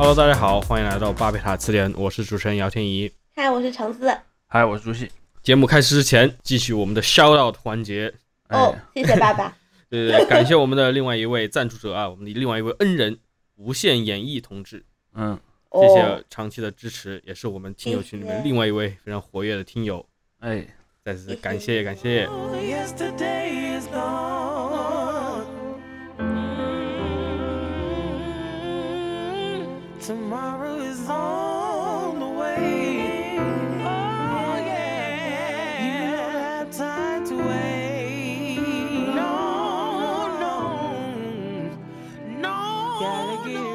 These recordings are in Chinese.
Hello，大家好，欢迎来到巴贝塔词典，我是主持人姚天怡。嗨，我是橙子。嗨，我是朱熹。节目开始之前，继续我们的 shout out 环节。哦，谢谢爸爸。对对对，感谢我们的另外一位赞助者啊，我们的另外一位恩人无限演绎同志。嗯，谢谢长期的支持，也是我们听友群里面另外一位非常活跃的听友。哎，再次感谢感谢。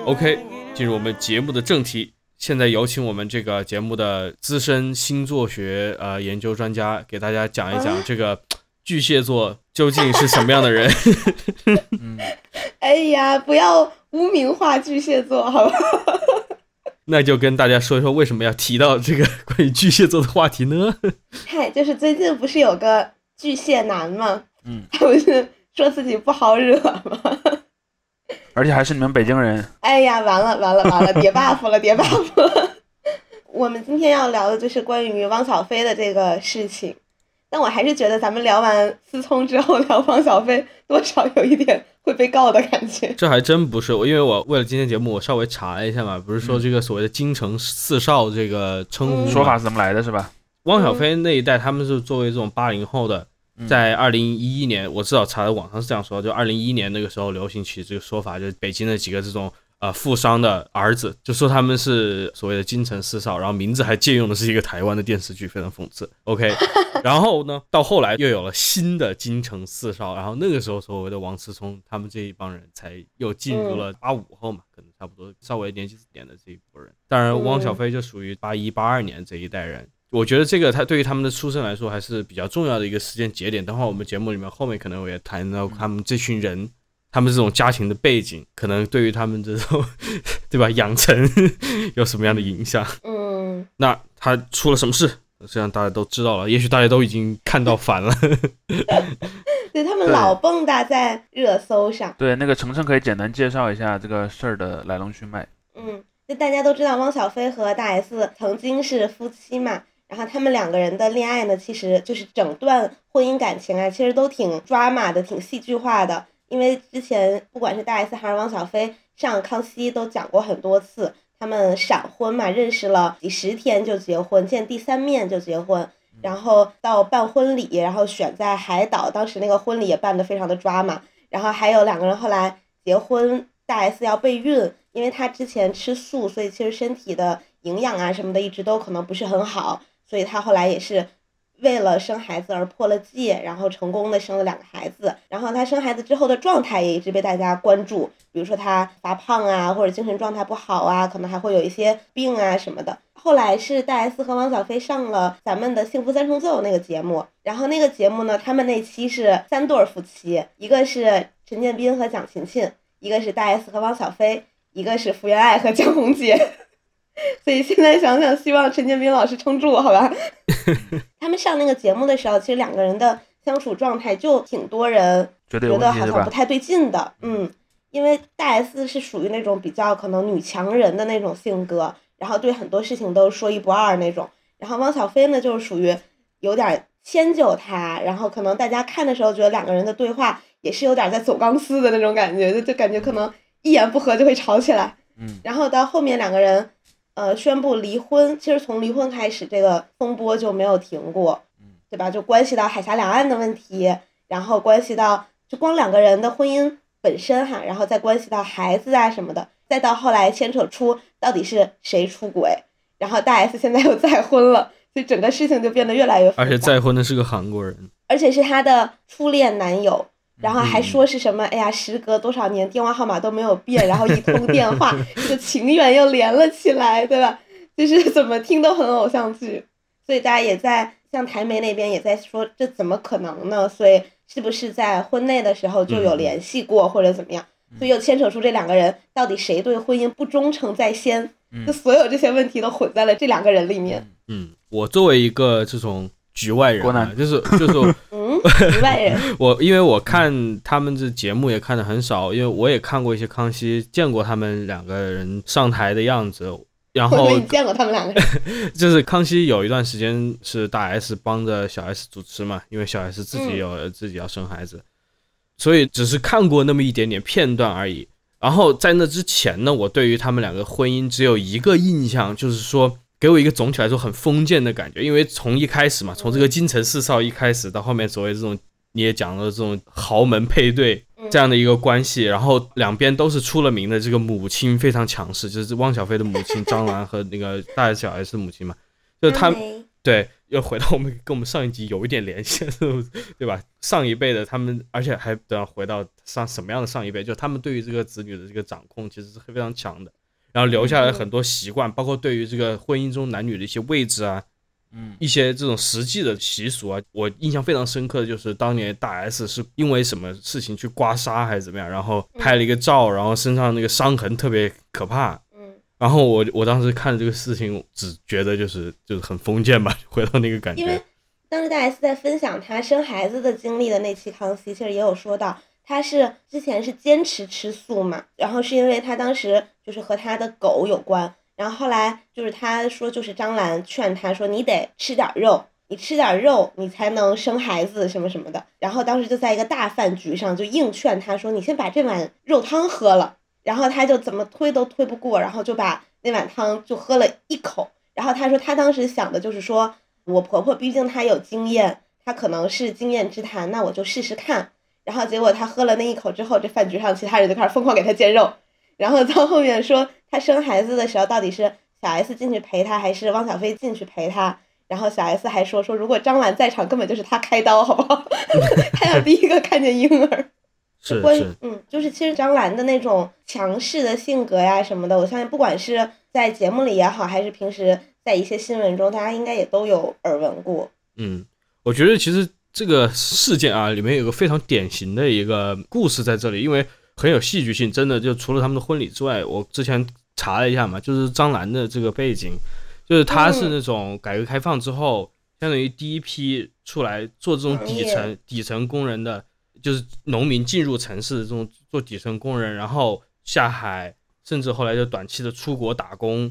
OK，进入我们节目的正题。现在有请我们这个节目的资深星座学呃研究专家，给大家讲一讲这个巨蟹座究竟是什么样的人。哎呀，不要污名化巨蟹座，好吧？那就跟大家说一说为什么要提到这个关于巨蟹座的话题呢？嗨，就是最近不是有个巨蟹男吗？嗯，他不是说自己不好惹吗？而且还是你们北京人。哎呀，完了完了完了，叠 buff 了叠 buff 了。我们今天要聊的就是关于汪小菲的这个事情，但我还是觉得咱们聊完思聪之后 聊汪小菲，多少有一点会被告的感觉。这还真不是我，因为我为了今天节目，我稍微查了一下嘛，不是说这个所谓的京城四少这个称呼说法是怎么来的，是吧？汪小菲那一代，他们是作为这种八零后的。在二零一一年，我至少查的网上是这样说，就二零一一年那个时候流行起这个说法，就是北京的几个这种呃富商的儿子，就说他们是所谓的京城四少，然后名字还借用的是一个台湾的电视剧，非常讽刺。OK，然后呢，到后来又有了新的京城四少，然后那个时候所谓的王思聪他们这一帮人才又进入了八五后嘛，可能差不多稍微年纪点的这一波人。当然，汪小菲就属于八一八二年这一代人。我觉得这个他对于他们的出生来说还是比较重要的一个时间节点。等会儿我们节目里面后面可能我也谈到他们这群人，他们这种家庭的背景，可能对于他们这种 对吧养成 有什么样的影响？嗯，那他出了什么事？这样大家都知道了，也许大家都已经看到烦了。对他们老蹦跶在热搜上。对，那个程程可以简单介绍一下这个事儿的来龙去脉。嗯，就大家都知道汪小菲和大 S 曾经是夫妻嘛。然后他们两个人的恋爱呢，其实就是整段婚姻感情啊，其实都挺抓马的，挺戏剧化的。因为之前不管是大 S 还是汪小菲上康熙都讲过很多次，他们闪婚嘛，认识了几十天就结婚，见第三面就结婚，然后到办婚礼，然后选在海岛，当时那个婚礼也办得非常的抓嘛。然后还有两个人后来结婚，大 S 要备孕，因为她之前吃素，所以其实身体的营养啊什么的一直都可能不是很好。所以她后来也是为了生孩子而破了戒，然后成功的生了两个孩子。然后她生孩子之后的状态也一直被大家关注，比如说她发胖啊，或者精神状态不好啊，可能还会有一些病啊什么的。后来是大 S 和汪小菲上了咱们的《幸福三重奏》那个节目，然后那个节目呢，他们那期是三对夫妻，一个是陈建斌和蒋勤勤，一个是大 S 和汪小菲，一个是福原爱和江宏杰。所以现在想想，希望陈建斌老师撑住，好吧？他们上那个节目的时候，其实两个人的相处状态就挺多人觉得好像不太对劲的。嗯，因为大 S 是属于那种比较可能女强人的那种性格，然后对很多事情都说一不二那种。然后汪小菲呢，就是属于有点迁就他，然后可能大家看的时候觉得两个人的对话也是有点在走钢丝的那种感觉，就就感觉可能一言不合就会吵起来。嗯，然后到后面两个人。呃，宣布离婚，其实从离婚开始，这个风波就没有停过，对吧？就关系到海峡两岸的问题，然后关系到就光两个人的婚姻本身哈，然后再关系到孩子啊什么的，再到后来牵扯出到底是谁出轨，然后大 S 现在又再婚了，所以整个事情就变得越来越复杂。而且再婚的是个韩国人，而且是她的初恋男友。然后还说是什么？哎呀，时隔多少年，电话号码都没有变，然后一通电话，这个情缘又连了起来，对吧？就是怎么听都很偶像剧，所以大家也在像台媒那边也在说，这怎么可能呢？所以是不是在婚内的时候就有联系过，或者怎么样？所以又牵扯出这两个人到底谁对婚姻不忠诚在先？就所有这些问题都混在了这两个人里面。嗯，我作为一个这种局外人，就是就是。局外人。我因为我看他们这节目也看的很少，因为我也看过一些康熙，见过他们两个人上台的样子。然后你见过他们两个人，就是康熙有一段时间是大 S 帮着小 S 主持嘛，因为小 S 自嗯己有、自己要生孩子，所以只是看过那么一点点片段而已。然后在那之前呢，我对于他们两个婚姻只有一个印象，就是说给我一个总体来说很封建的感觉，因为从一开始嘛，从这个京城四少一开始到后面所谓这种你也讲了这种豪门配对嗯。这样的一个关系，然后两边都是出了名的这个母亲非常强势，就是汪小菲的母亲张兰和那个大 S 小 S 的母亲嘛，就是他对，又回到我们跟我们上一集有一点联系，对吧？上一辈的他们，而且还等要回到上什么样的上一辈，就他们对于这个子女的这个掌控其实是非常强的，然后留下来很多习惯，包括对于这个婚姻中男女的一些位置啊，嗯。一些这种实际的习俗啊，我印象非常深刻的就是当年大 S 是因为什么事情去刮痧还是怎么样，然后拍了一个照，然后身上那个伤痕特别可怕，嗯，然后我我当时看这个事情，只觉得就是就是很封建吧，回到那个感因为觉。当时大 S 在分享她生孩子的经历的那期康熙，其实也有说到，她是之前是坚持吃素嘛，然后是因为她当时就是和她的狗有关，然后后来就是她说就是张兰劝她说你得吃点肉，你吃点肉你才能生孩子什么什么的，然后当时就在一个大饭局上就硬劝她说你先把这碗肉汤喝了，然后她就怎么推都推不过，然后就把那碗汤就喝了一口，然后她说她当时想的就是说。我婆婆毕竟她有经验，她可能是经验之谈，那我就试试看。然后结果他喝了那一口之后，这饭局上其他人就开始疯狂给他煎肉。然后到后面说他生孩子的时候，到底是小 S 进去陪他，还是汪小菲进去陪他？然后小 S 还说说，如果张兰在场，根本就是他开刀，好不好？他要第一个看见婴儿。是是，嗯，就是其实张兰的那种强势的性格呀什么的，我相信不管是在节目里也好，还是平时在一些新闻中，大家应该也都有耳闻过。嗯，我觉得其实这个事件啊，里面有个非常典型的一个故事在这里，因为很有戏剧性，真的就除了他们的婚礼之外，我之前查了一下嘛，就是张兰的这个背景，就是她是那种改革开放之后，相当于第一批出来做这种底层底层工人的，就是农民进入城市的这种做底层工人，然后下海，甚至后来就短期的出国打工，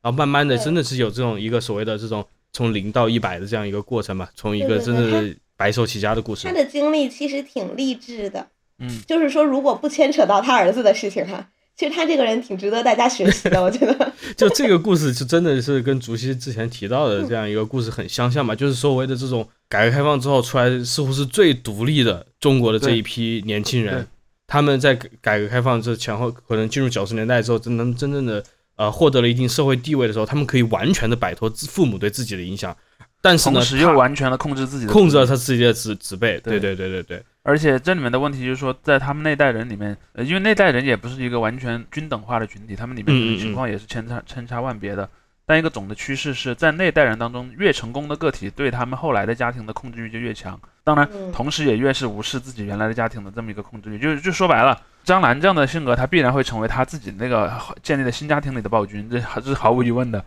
然后慢慢的真的是有这种一个所谓的这种从零到一百的这样一个过程嘛，从一个真的是白手起家的故事他。的经历其实挺励志的，嗯，就是说如果不牵扯到他儿子的事情哈，其实他这个人挺值得大家学习的，我觉得。就这个故事，就真的是跟竹溪之前提到的这样一个故事很相像嘛，就是所谓的这种改革开放之后出来，似乎是最独立的中国的这一批年轻人，他们在改改革开放这前后，可能进入九十年代之后，真能真正的呃获得了一定社会地位的时候，他们可以完全的摆脱自父母对自己的影响，但是呢，同时又完全的控制自己的控制了他自己的子子辈，对。对对对对对，而且这里面的问题就是说，在他们那代人里面，呃，因为那代人也不是一个完全均等化的群体，他们里面的情况也是千差千差万别的。但一个总的趋势是在那代人当中，越成功的个体对他们后来的家庭的控制欲就越强，当然，嗯。同时也越是无视自己原来的家庭的这么一个控制欲。就是就说白了，张兰这样的性格，她必然会成为她自己那个建立的新家庭里的暴君，这还是毫无疑问的。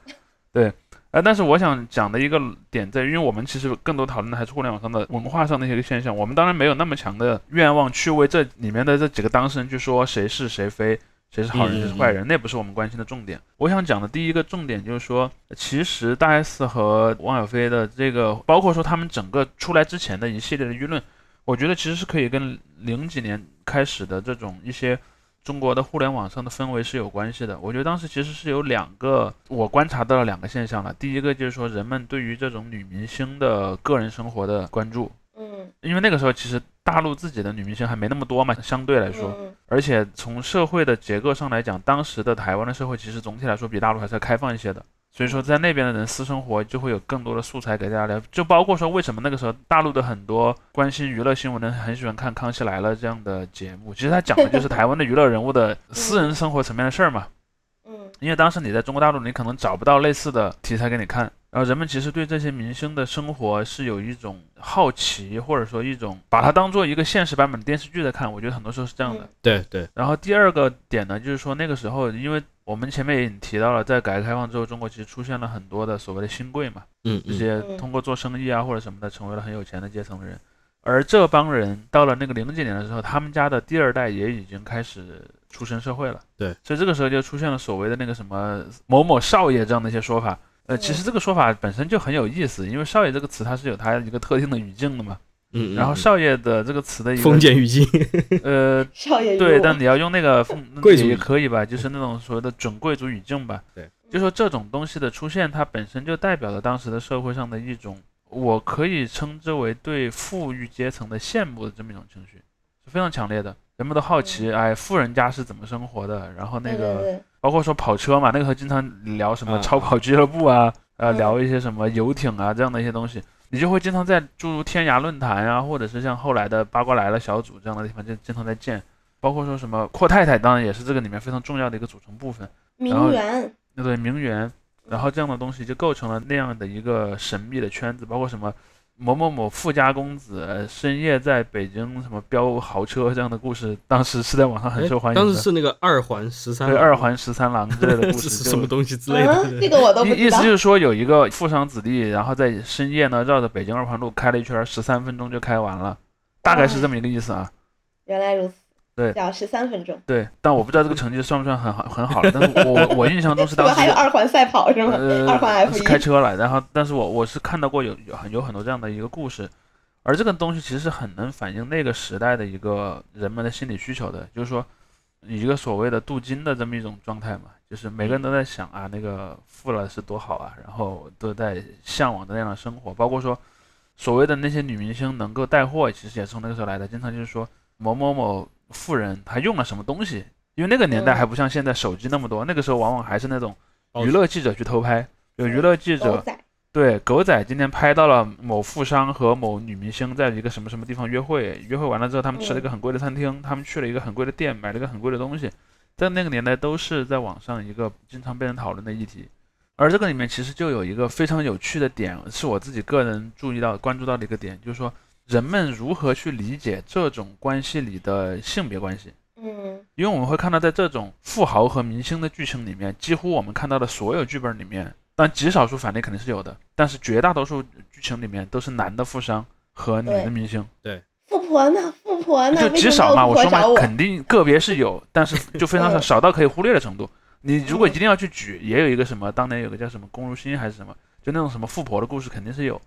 对，呃，但是我想讲的一个点在于，因为我们其实更多讨论的还是互联网上的文化上的一些现象，我们当然没有那么强的愿望去为这里面的这几个当事人去说谁是谁非。谁是好人，嗯谁是坏人，那不是我们关心的重点。我想讲的第一个重点就是说，其实大 S 和汪小菲的这个，包括说他们整个出来之前的一系列的舆论，我觉得其实是可以跟零几年开始的这种一些中国的互联网上的氛围是有关系的。我觉得当时其实是有两个我观察到了两个现象了。第一个就是说，人们对于这种女明星的个人生活的关注，嗯，因为那个时候其实大陆自己的女明星还没那么多嘛，相对来说，嗯而且从社会的结构上来讲，当时的台湾的社会其实总体来说比大陆还是要开放一些的。所以说，在那边的人私生活就会有更多的素材给大家聊，就包括说为什么那个时候大陆的很多关心娱乐新闻的人很喜欢看《康熙来了》这样的节目，其实他讲的就是 台湾的娱乐人物的私人生活层面的事儿嘛。嗯因为当时你在中国大陆，你可能找不到类似的题材给你看，然后人们其实对这些明星的生活是有一种好奇，或者说一种把它当做一个现实版本的电视剧在看。我觉得很多时候是这样的。嗯对对，然后第二个点呢，就是说那个时候，因为我们前面也已经提到了，在改革开放之后，中国其实出现了很多的所谓的新贵嘛，嗯嗯这些嗯通过做生意啊或者什么的，成为了很有钱的阶层的人。而这帮人到了那个零几年的时候，他们家的第二代也已经开始出身社会了。对，所以这个时候就出现了所谓的那个什么某某少爷这样的一些说法。呃，其实这个说法本身就很有意思，因为少爷这个词它是有它一个特定的语境的嘛。嗯，然后少爷的这个词的一个封建语境，呃，少爷对，但你要用那个 封贵族也可以吧，就是那种所谓的准贵族语境吧。对，就说这种东西的出现，它本身就代表了当时的社会上的一种，我可以称之为对富裕阶层的羡慕的这么一种情绪，是非常强烈的。人们都好奇，哎，富人家是怎么生活的？然后那个对对对，包括说跑车嘛，那个时候经常聊什么啊超跑俱乐部啊，呃，嗯聊一些什么游艇啊这样的一些东西，你就会经常在诸如天涯论坛啊，或者是像后来的八卦来了小组这样的地方，就经常在见。包括说什么阔太太，当然也是这个里面非常重要的一个组成部分。名媛，那对名媛，然后这样的东西就构成了那样的一个神秘的圈子，包括什么某某某富家公子呃深夜在北京什么飙豪车这样的故事，当时是在网上很受欢迎当时是那个二环十三，对二环十三郎之类的故 是事，什么东西之类的嗯，，这个我都不意意知道。思就是说，有一个富商子弟，然后在深夜呢绕着北京二环路开了一圈，十三分钟就开完了，大概是这么一个意思啊。原来如此，对。要十三分钟。对，但我不知道这个成绩算不算很好很好了，但是我我印象中是 这个当时还有二环赛跑是吗？呃二环 F 是一开车了，然后但是我我是看到过有有很有很多这样的一个故事，而这个东西其实是很能反映那个时代的一个人们的心理需求的，就是说一个所谓的镀金的这么一种状态嘛，就是每个人都在想啊那个富了是多好啊，然后都在向往的那样的生活，包括说所谓的那些女明星能够带货，其实也是从那个时候来的，经常就是说某某某富人他用了什么东西。因为那个年代嗯还不像现在手机那么多，那个时候往往还是那种哦娱乐记者去偷拍，有娱乐记者，对狗仔今天拍到了某富商和某女明星在一个什么什么地方约会，约会完了之后，他们吃了一个很贵的餐厅，他们去了一个很贵的店，买了一个很贵的东西，在那个年代都是在网上一个经常被人讨论的议题。而这个里面其实就有一个非常有趣的点，是我自己个人注意到、关注到的一个点，就是说人们如何去理解这种关系里的性别关系。嗯因为我们会看到，在这种富豪和明星的剧情里面，几乎我们看到的所有剧本里面，当然极少数反例肯定是有的，但是绝大多数剧情里面都是男的富商和女的明星，对富婆呢？富婆呢？就极少嘛。我说嘛？肯定个别是有，但是 就非常少，嗯少到可以忽略的程度。你如果嗯一定要去举，也有一个什么，当年有个叫什么龚如心还是什么，就那种什么富婆的故事肯定是有，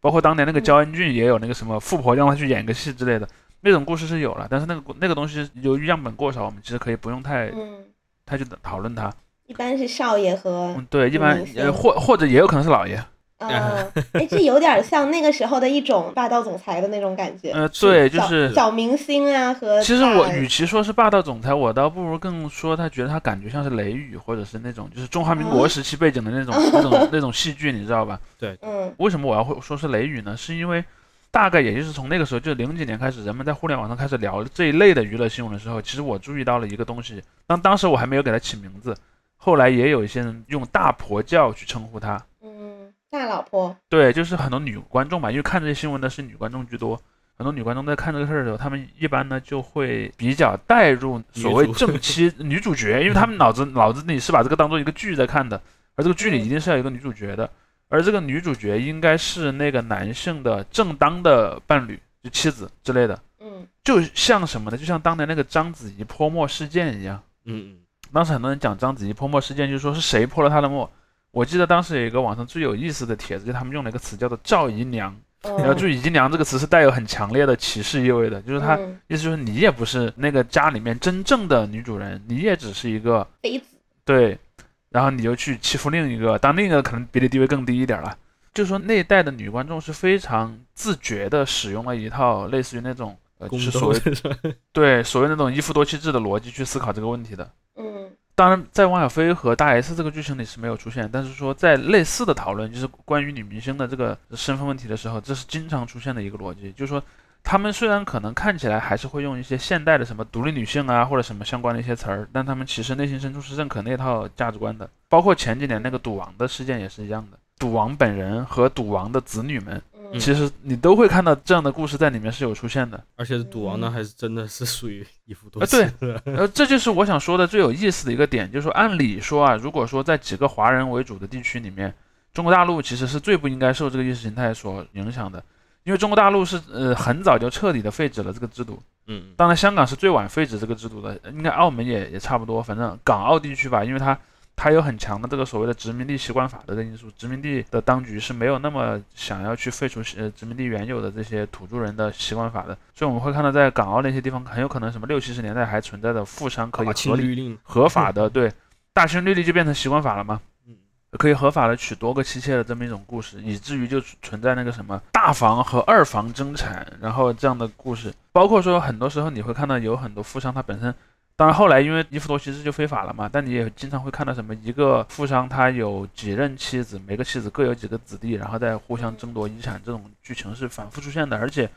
包括当年那个嗯焦恩俊也有那个什么富婆让他去演个戏之类的，那种故事是有了，但是那个那个东西由于样本过少，我们其实可以不用太嗯，太去讨论它。一般是少爷和嗯，对，一般呃或或者也有可能是老爷。啊，哎，这有点像那个时候的一种霸道总裁的那种感觉。呃，对，就是小明星啊和其实我与其说是霸道总裁，我倒不如更说他觉得他感觉像是雷雨，或者是那种就是中华民国啊时期背景的那种、那种 那种戏剧，你知道吧？对嗯为什么我要会说是雷雨呢？是因为大概也就是从那个时候，就零几年开始，人们在互联网上开始聊这一类的娱乐新闻的时候，其实我注意到了一个东西，当当时我还没有给它起名字，后来也有一些人用大婆教去称呼它。嗯，大老婆，对，就是很多女观众吧，因为看这些新闻的是女观众居多，很多女观众在看这个事儿的时候，她们一般呢就会比较带入所谓正妻 女主角，因为她们脑子脑子里是把这个当做一个剧在看的，而这个剧里一定是要有一个女主角的，而这个女主角应该是那个男性的正当的伴侣，就妻子之类的，嗯就像什么呢？就像当年那个章子怡泼墨事件一样。嗯嗯，当时很多人讲章子怡泼墨事件，就是说是谁泼了她的墨。我记得当时有一个网上最有意思的帖子，就他们用了一个词叫做“赵姨娘”。嗯，然后注意“姨娘”这个词是带有很强烈的歧视意味的，就是他嗯意思就是你也不是那个家里面真正的女主人，你也只是一个妃子，对，然后你就去欺负另一个，当另一个可能比你地位更低一点了。就是说那一代的女观众是非常自觉的使用了一套类似于那种呃，就宫是所谓 对所谓那种一夫多妻制的逻辑去思考这个问题的。嗯当然，在汪小菲和大 S 这个剧情里是没有出现，但是说在类似的讨论，就是关于女明星的这个身份问题的时候，这是经常出现的一个逻辑，就是说，他们虽然可能看起来还是会用一些现代的什么独立女性啊或者什么相关的一些词儿，但他们其实内心深处是认可那套价值观的。包括前几年那个赌王的事件也是一样的，赌王本人和赌王的子女们，嗯，其实你都会看到这样的故事在里面是有出现的。而且赌王呢，嗯。还是真的是属于一夫多啊妻对。呃，这就是我想说的最有意思的一个点，就是说，按理说啊，如果说在几个华人为主的地区里面，中国大陆其实是最不应该受这个意识形态所影响的，因为中国大陆是呃很早就彻底的废止了这个制度，嗯，当然香港是最晚废止这个制度的，应该澳门也也差不多，反正港澳地区吧，因为它它有很强的这个所谓的殖民地习惯法的这个因素，殖民地的当局是没有那么想要去废除呃殖民地原有的这些土著人的习惯法的，所以我们会看到在港澳那些地方很有可能什么六七十年代还存在的富商可以合法的对大清律例就变成习惯法了吗？嗯，可以合法的娶多个妻妾的这么一种故事，以至于就存在那个什么大房和二房争产，然后这样的故事，包括说很多时候你会看到有很多富商他本身，当然后来因为一夫多妻制就非法了嘛，但你也经常会看到什么一个富商他有几任妻子，每个妻子各有几个子弟，然后再互相争夺遗产，这种剧情是反复出现的，而且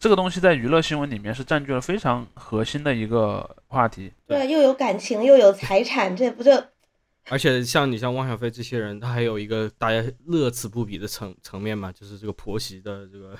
这个东西在娱乐新闻里面是占据了非常核心的一个话题。对，又有感情又有财产，这不就 而且像你像汪小菲这些人，他还有一个大家乐此不彼的层层面嘛，就是这个婆媳的这个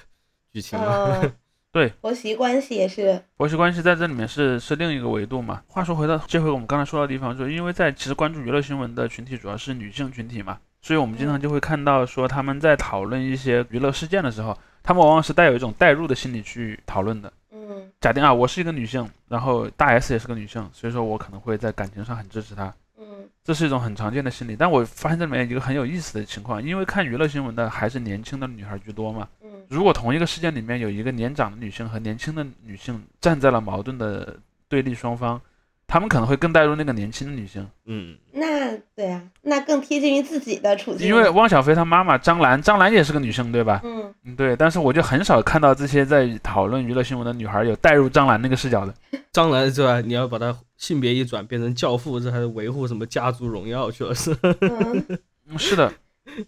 剧情嘛。嗯，对，婆媳关系也是，婆媳关系在这里面是是另一个维度嘛。话说回到这回我们刚才说的地方，就因为在其实关注娱乐新闻的群体主要是女性群体嘛，所以我们经常就会看到说他们在讨论一些娱乐事件的时候，他们往往是带有一种代入的心理去讨论的。嗯。假定啊，我是一个女性，然后大 S 也是个女性，所以说我可能会在感情上很支持她。嗯。这是一种很常见的心理，但我发现这里面一个很有意思的情况，因为看娱乐新闻的还是年轻的女孩居多嘛，嗯如果同一个事件里面有一个年长的女性和年轻的女性站在了矛盾的对立双方，他们可能会更带入那个年轻的女性，嗯，那对啊，那更贴近于自己的处境，因为汪小菲她妈妈张兰，张兰也是个女性，对吧？嗯嗯，对。但是我就很少看到这些在讨论娱乐新闻的女孩有带入张兰那个视角的。张兰是吧？你要把她性别一转变成教父，这还是维护什么家族荣耀去了是？嗯。嗯，是的，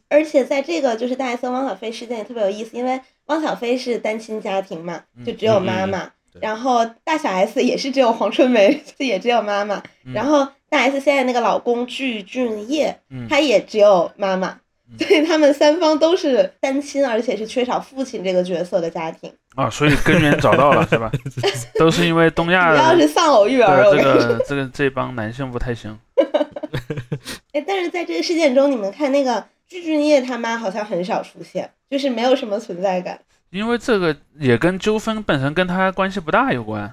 而且在这个就是大 S 和汪小菲事件也特别有意思，因为汪小菲是单亲家庭嘛，就只有妈妈，然后大小 S 也是只有黄春梅，也只有妈妈，嗯然后大 S 现在那个老公具俊晔，嗯他也只有妈妈，嗯所以他们三方都是单亲，而且是缺少父亲这个角色的家庭，啊，所以根源找到了是吧？都是因为东亚主要是丧偶育儿，这。个这个这帮男性不太行。哎，但是在这个事件中，你们看那个具俊晔他妈好像很少出现，就是没有什么存在感。因为这个也跟纠纷本身跟他关系不大有关，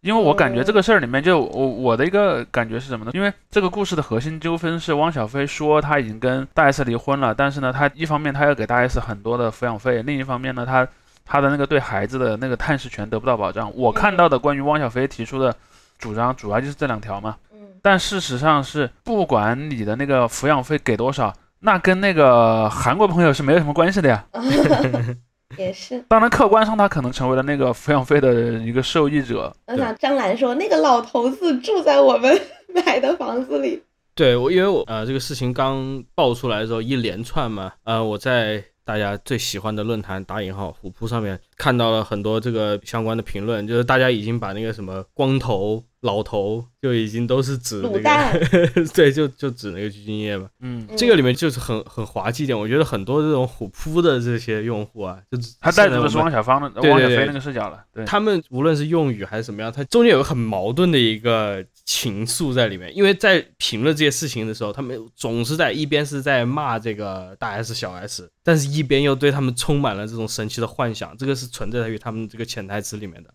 因为我感觉这个事儿里面就我我的一个感觉是什么呢？因为这个故事的核心纠纷是汪小菲说他已经跟大 S 离婚了，但是呢，他一方面他要给大 S 很多的抚养费，另一方面呢，他他的那个对孩子的那个探视权得不到保障。我看到的关于汪小菲提出的主张主要就是这两条嘛，嗯，但事实上是不管你的那个抚养费给多少，那跟那个韩国朋友是没有什么关系的呀。也是。当然，客观上他可能成为了那个抚养费的一个受益者。我想张兰说，那个老头子住在我们买的房子里。对我，因为我呃这个事情刚爆出来的时候，一连串嘛，呃我在大家最喜欢的论坛打引号虎扑上面看到了很多这个相关的评论，就是大家已经把那个什么光头、老头就已经都是指那卤蛋个，对，就就指那个鞠婧祎嘛。嗯，嗯这个里面就是很很滑稽一点，我觉得很多这种虎扑的这些用户啊，就是他带入的是汪小芳的对对对汪小菲那个视角了。对，他们无论是用语还是怎么样，他中间有个很矛盾的一个情愫在里面。因为在评论这些事情的时候，他们总是在一边是在骂这个大 S 小 S，但是一边又对他们充满了这种神奇的幻想，这个是存在于他们这个潜台词里面的。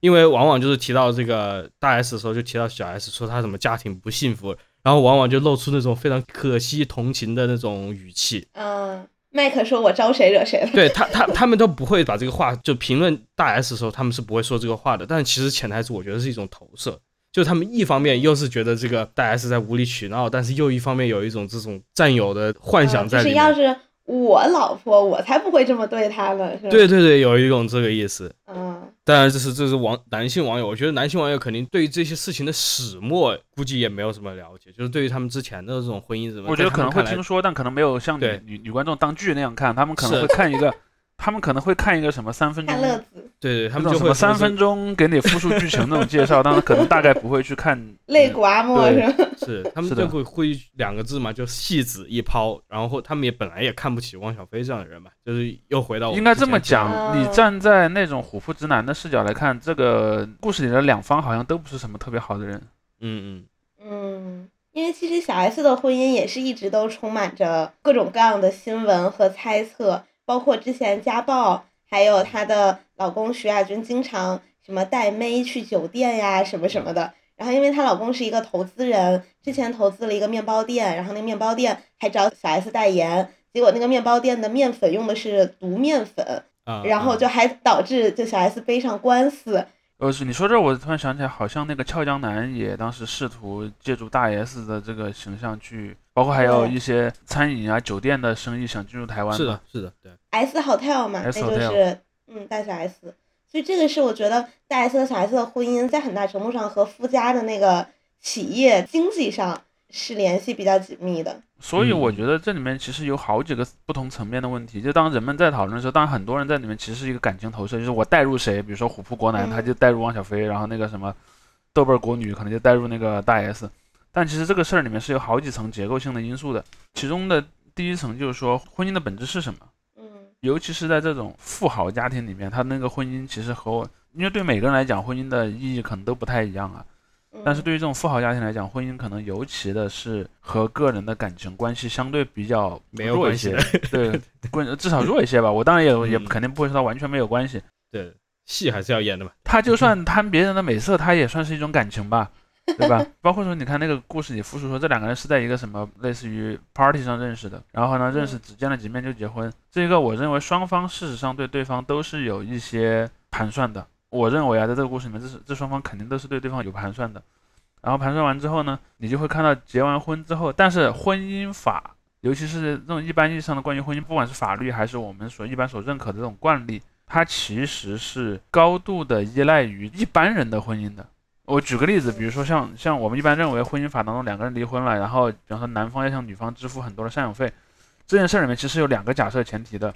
因为往往就是提到这个大 S 的时候，就提到小 S 说她什么家庭不幸福，然后往往就露出那种非常可惜同情的那种语气。嗯，麦克说我招谁惹谁了？对他，他他们都不会把这个话就评论大 S 的时候，他们是不会说这个话的。但其实潜台词，我觉得是一种投射，就他们一方面又是觉得这个大 S 在无理取闹，但是又一方面有一种这种占有的幻想嗯在里面。就是要是我老婆，我才不会这么对她呢，是吧？对对对，有一种这个意思。嗯，当然，这是这是网男性网友，我觉得男性网友肯定对于这些事情的始末估计也没有什么了解，就是对于他们之前的这种婚姻什么，我觉得可能会听说，但可能没有像女女女观众当剧那样看，他们可能会看一个，他们可能会看一个什么三分钟看。乐子。对对，他他们就会什么三分钟钟给你复述剧情那种介绍，但是可能大概不会去看肋骨阿莫是吧？是他们就会会两个字嘛，就戏子一抛，然后他们也本来也看不起汪小菲这样的人嘛，就是又回到我应该这么讲你站在那种虎扑直男的视角来看，这个故事里的两方好像都不是什么特别好的人。嗯嗯，嗯，因为其实小 S 的婚姻也是一直都充满着各种各样的新闻和猜测，包括之前家暴，还有她的老公徐亚军经常什么带妹去酒店呀什么什么的。然后因为她老公是一个投资人，之前投资了一个面包店，然后那面包店还找小 S 代言，结果那个面包店的面粉用的是毒面粉，啊，然后就还导致就小 S 背上官司。呃，是你说这，我突然想起来，好像那个俏江南也当时试图借助大 S 的这个形象去，包括还有一些餐饮啊、酒店的生意想进入台湾是的，是的，对，S Hotel 嘛，那就是嗯大小 S，所以这个是我觉得大 S 和小 S 的婚姻在很大程度上和夫家的那个企业经济上是联系比较紧密的。所以我嗯觉得这里面其实有好几个不同层面的问题。就当人们在讨论的时候，当然很多人在里面其实是一个感情投射，就是我带入谁，比如说虎扑国男，嗯他就带入汪小菲，然后那个什么豆瓣儿国女可能就带入那个大 S。但其实这个事儿里面是有好几层结构性的因素的，其中的第一层就是说婚姻的本质是什么。嗯尤其是在这种富豪家庭里面，他那个婚姻其实和我，因为对每个人来讲，婚姻的意义可能都不太一样啊。嗯，但是对于这种富豪家庭来讲，婚姻可能尤其的是和个人的感情关系相对比较没有弱一些关系，对，关至少弱一些吧。我当然也也嗯肯定不会说他完全没有关系。对，戏还是要演的嘛。他就算贪别人的美色，他也算是一种感情吧，对吧？包括说，你看那个故事里，复述说这两个人是在一个什么类似于 party 上认识的，然后呢，认识只见了几面就结婚。这个我认为双方事实上对对方都是有一些盘算的。我认为啊，在这个故事里面，这是这双方肯定都是对对方有盘算的。然后盘算完之后呢，你就会看到结完婚之后，但是婚姻法，尤其是这种一般意义上的关于婚姻，不管是法律还是我们所一般所认可的这种惯例，它其实是高度的依赖于一般人的婚姻的。我举个例子，比如说像像我们一般认为婚姻法当中两个人离婚了，然后比方说男方要向女方支付很多的赡养费，这件事儿里面其实有两个假设前提的，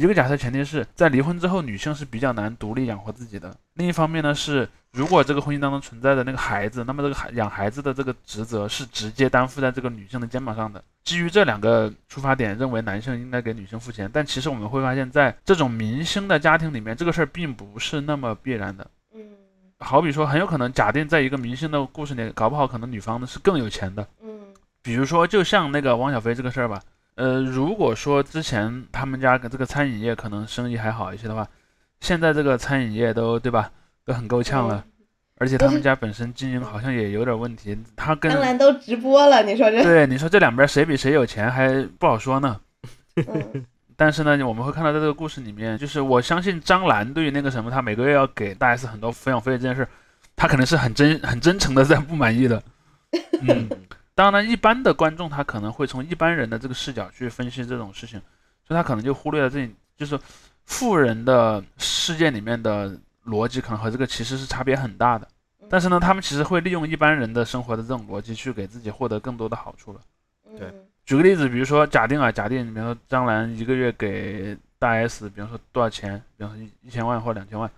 一个假设前提是在离婚之后女性是比较难独立养活自己的，另一方面呢是如果这个婚姻当中存在的那个孩子，那么这个孩养孩子的这个职责是直接担负在这个女性的肩膀上的。基于这两个出发点，认为男性应该给女性付钱，但其实我们会发现，在这种明星的家庭里面，这个事儿并不是那么必然的。嗯好比说，很有可能假定在一个明星的故事里，搞不好可能女方呢是更有钱的。嗯比如说，就像那个汪小菲这个事儿吧，呃，如果说之前他们家这个餐饮业可能生意还好一些的话，现在这个餐饮业都对吧，都很够呛了，而且他们家本身经营好像也有点问题，他跟当然都直播了，你说这，对你说这两边谁比谁有钱还不好说呢。嗯但是呢，我们会看到在这个故事里面，就是我相信张兰对于那个什么，她每个月要给大 S 很多抚养费这件事，他可能是很真很真诚的在不满意的。嗯，当然，一般的观众他可能会从一般人的这个视角去分析这种事情，所以他可能就忽略了这，就是富人的世界里面的逻辑可能和这个其实是差别很大的。但是呢，他们其实会利用一般人的生活的这种逻辑去给自己获得更多的好处了。对嗯举个例子，比如说假定啊，假定比如说张兰一个月给大 S，比方说多少钱，比方说一一千万或两千万，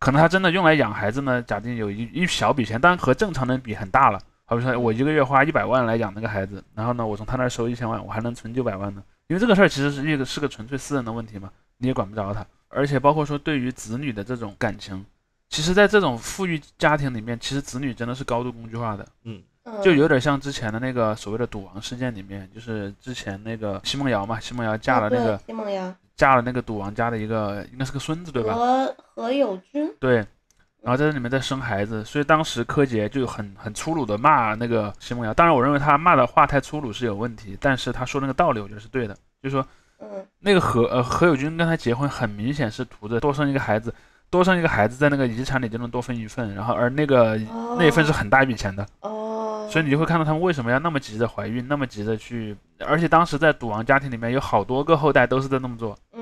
可能他真的用来养孩子呢，假定有一一小笔钱，当然和正常人比很大了。好比说我一个月花一百万来养那个孩子，然后呢，我从他那儿收一千万，我还能存九百万呢。因为这个事儿其实是一个是个纯粹私人的问题嘛，你也管不着他。而且包括说对于子女的这种感情，其实在这种富裕家庭里面，其实子女真的是高度工具化的。嗯就有点像之前的那个所谓的赌王事件里面，就是之前那个奚梦瑶嘛，奚梦瑶嫁了那个、奚梦瑶嫁了那个赌王家的一个应该是个孙子对吧？何何猷君，对，然后在这里面再生孩子，所以当时柯洁就很很粗鲁的骂那个奚梦瑶。当然，我认为他骂的话太粗鲁是有问题，但是他说那个道理我觉得是对的，就是说嗯那个何呃何猷君跟他结婚很明显是图着多生一个孩子，多生一个孩子在那个遗产里就能多分一份，然后而那个哦那一份是很大一笔钱的。哦，所以你就会看到他们为什么要那么急着怀孕，那么急着去，而且当时在赌王家庭里面有好多个后代都是在那么做，嗯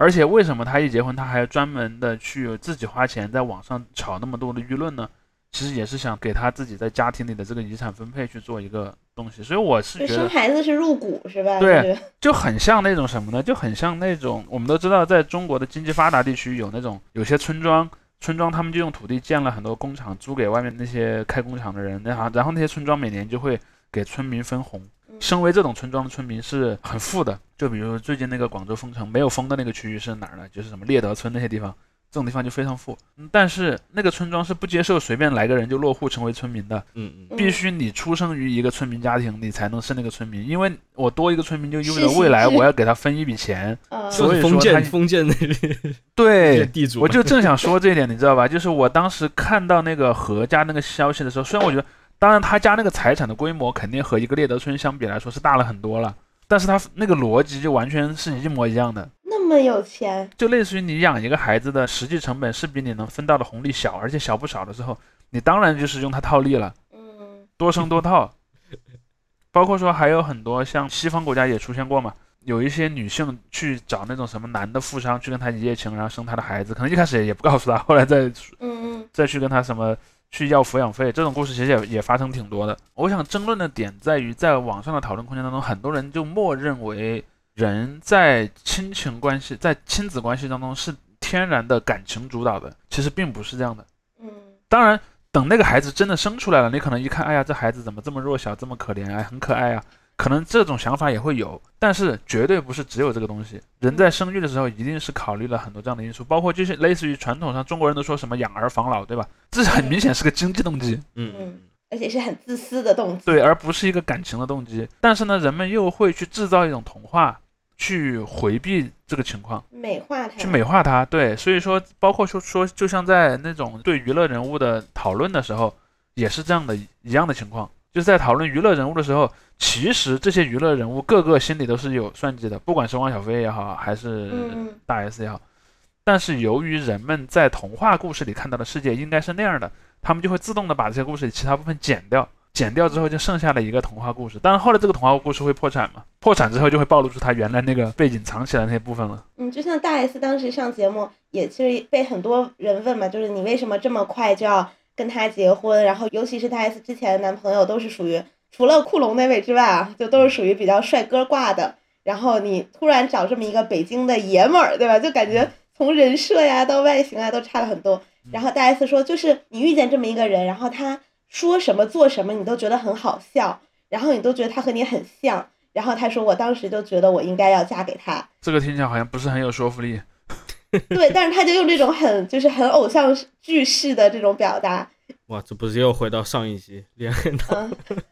而且为什么他一结婚他还专门的去自己花钱在网上炒那么多的舆论呢？其实也是想给他自己在家庭里的这个遗产分配去做一个东西，所以我是生觉得生孩子是入股是吧？对就是就很像那种什么呢？就很像那种我们都知道，在中国的经济发达地区有那种有些村庄，村庄他们就用土地建了很多工厂，租给外面那些开工厂的人，然后然后那些村庄每年就会给村民分红。嗯身为这种村庄的村民是很富的，就比如最近那个广州封城没有封的那个区域是哪儿呢？就是什么猎德村那些地方，这种地方就非常富。嗯但是那个村庄是不接受随便来个人就落户成为村民的，嗯嗯，必须你出生于一个村民家庭，你才能是那个村民。因为我多一个村民，就意味着未来我要给他分一笔钱。嗯，所以说他封建封建那边对，地主，我就正想说这一点，你知道吧？就是我当时看到那个何家那个消息的时候，虽然我觉得，当然他家那个财产的规模肯定和一个猎德村相比来说是大了很多了，但是他那个逻辑就完全是一模一样的。那么有钱，就类似于你养一个孩子的实际成本是比你能分到的红利小，而且小不少的时候，你当然就是用它套利了，嗯多生多套。包括说还有很多像西方国家也出现过嘛，有一些女性去找那种什么男的富商去跟他一夜情，然后生他的孩子，可能一开始也不告诉他，后来再嗯嗯再去跟他什么去要抚养费，这种故事其实也也发生挺多的。我想争论的点在于，在网上的讨论空间当中，很多人就默认为人在亲情关系、在亲子关系当中是天然的感情主导的，其实并不是这样的。嗯当然，等那个孩子真的生出来了，你可能一看，哎呀，这孩子怎么这么弱小，这么可怜，哎，很可爱啊。可能这种想法也会有，但是绝对不是只有这个东西。人在生育的时候，一定是考虑了很多这样的因素，包括就是类似于传统上中国人都说什么养儿防老，对吧？这很明显是个经济动机，嗯嗯，而且是很自私的动机。对，而不是一个感情的动机。但是呢，人们又会去制造一种童话，去回避这个情况。美化它，去美化它，对，所以说，包括说说，就像在那种对娱乐人物的讨论的时候，也是这样的一样的情况，就是在讨论娱乐人物的时候，其实这些娱乐人物个个心里都是有算计的，不管是汪小菲也好，还是大 S 也好，但是由于人们在童话故事里看到的世界应该是那样的，他们就会自动的把这些故事里其他部分剪掉。剪掉之后就剩下了一个童话故事，当然后来这个童话故事会破产嘛？破产之后就会暴露出他原来那个被隐藏起来的那些部分了。嗯，就像大 S 当时上节目，也其实被很多人问嘛，就是你为什么这么快就要跟他结婚？然后尤其是大 S 之前的男朋友都是属于除了库龙那位之外啊，就都是属于比较帅哥挂的。然后你突然找这么一个北京的爷们儿，对吧？就感觉从人设呀到外形啊都差了很多。然后大 S 说，就是你遇见这么一个人，然后他说什么做什么，你都觉得很好笑，然后你都觉得他和你很像。然后他说，我当时就觉得我应该要嫁给他。这个听起来好像不是很有说服力。对，但是他就用这种很就是很偶像剧式的这种表达，哇，这不是又回到上一集恋爱脑？嗯，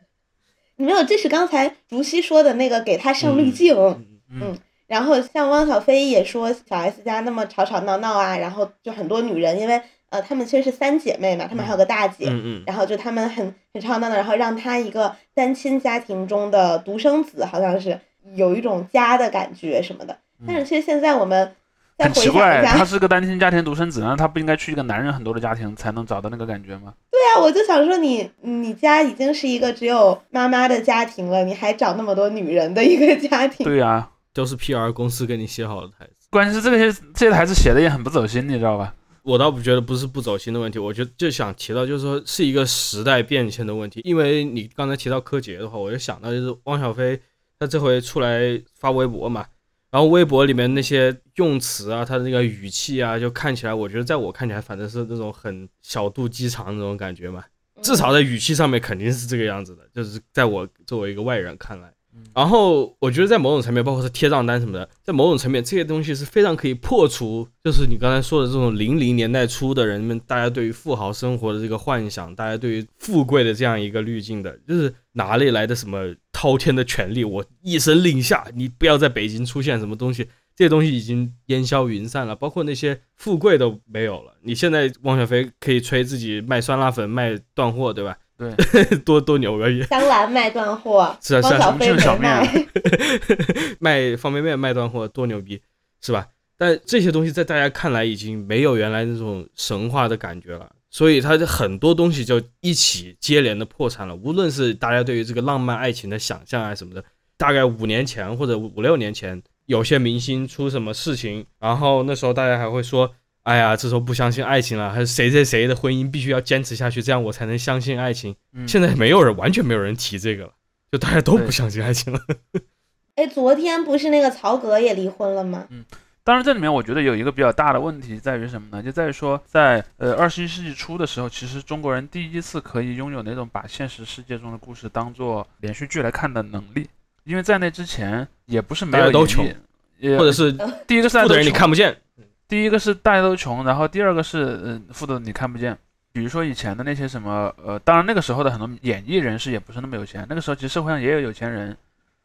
没有，这是刚才竹溪说的那个给他上滤镜。嗯嗯然后像汪小菲也说小 S 家那么吵吵闹闹啊，然后就很多女人，因为呃她们其实是三姐妹嘛，她们还有个大姐，嗯嗯，然后就她们很很吵吵闹闹，然后让她一个单亲家庭中的独生子，好像是有一种家的感觉什么的。但是其实现在我们再很奇怪，他是个单亲家庭独生子，难道他不应该去一个男人很多的家庭才能找到那个感觉吗？对啊，我就想说你你家已经是一个只有妈妈的家庭了，你还找那么多女人的一个家庭。对呀、都是 PR 公司给你写好的台词。关键是这些这些台词写的也很不走心，你知道吧？我倒不觉得不是不走心的问题，我觉得就想提到，就是说是一个时代变迁的问题。因为你刚才提到柯洁的话，我就想到就是汪小菲，他这回出来发微博嘛，然后微博里面那些用词啊，他的那个语气啊，就看起来，我觉得在我看起来，反正是那种很小肚鸡肠那种感觉嘛。至少在语气上面肯定是这个样子的，就是在我作为一个外人看来。然后我觉得在某种层面，包括是贴账单什么的，在某种层面，这些东西是非常可以破除，就是你刚才说的这种零零年代初的人们，大家对于富豪生活的这个幻想，大家对于富贵的这样一个滤镜的，就是哪里来的什么滔天的权利，我一声令下，你不要在北京出现什么东西，这些东西已经烟消云散了，包括那些富贵都没有了。你现在汪小菲可以吹自己卖酸辣粉、卖断货，对吧？对，多多牛逼！香兰卖断货，是啊是啊汪小菲重庆小没卖。卖方便面卖断货多牛逼，是吧？但这些东西在大家看来已经没有原来那种神话的感觉了，所以它的很多东西就一起接连的破产了。无论是大家对于这个浪漫爱情的想象啊什么的，大概五年前或者五六年前，有些明星出什么事情，然后那时候大家还会说，哎呀，这时候不相信爱情了，还是谁谁谁的婚姻必须要坚持下去，这样我才能相信爱情。嗯现在没有人，完全没有人提这个了，就大家都不相信爱情了。哎，昨天不是那个曹格也离婚了吗？嗯当然，这里面我觉得有一个比较大的问题在于什么呢？就在于说，在呃二十一世纪初的时候，其实中国人第一次可以拥有那种把现实世界中的故事当做连续剧来看的能力，因为在那之前也不是没有都穷，也或者是第一个是大家都富的人你看不见，第一个是大家都穷，然后第二个是嗯富的你看不见。比如说以前的那些什么呃，当然那个时候的很多演艺人士也不是那么有钱，那个时候其实社会上也有有钱人，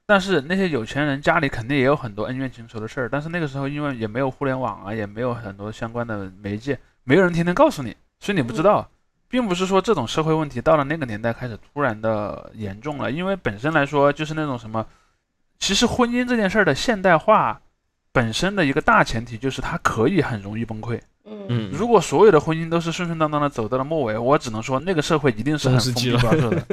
但是那些有钱人家里肯定也有很多恩怨情仇的事儿，但是那个时候因为也没有互联网啊，也没有很多相关的媒介，没有人天天告诉你，所以你不知道，并不是说这种社会问题到了那个年代开始突然的严重了，因为本身来说就是那种什么，其实婚姻这件事儿的现代化本身的一个大前提就是它可以很容易崩溃。嗯嗯，如果所有的婚姻都是顺顺当当的走到了末尾，我只能说那个社会一定是很封闭中世纪了保守的，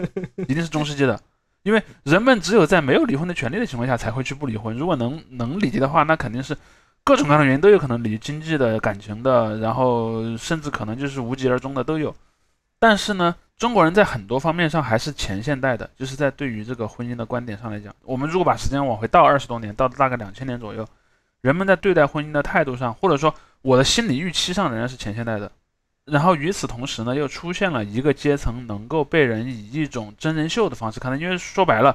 一定是中世纪的，因为人们只有在没有离婚的权利的情况下才会去不离婚。如果能能离的话，那肯定是各种各样的原因都有可能离，经济的、感情的，然后甚至可能就是无疾而终的都有。但是呢，中国人在很多方面上还是前现代的，就是在对于这个婚姻的观点上来讲，我们如果把时间往回倒二十多年，到大概两千年左右，人们在对待婚姻的态度上，或者说我的心理预期上仍然是前现代的。然后与此同时呢，又出现了一个阶层能够被人以一种真人秀的方式看待，因为说白了，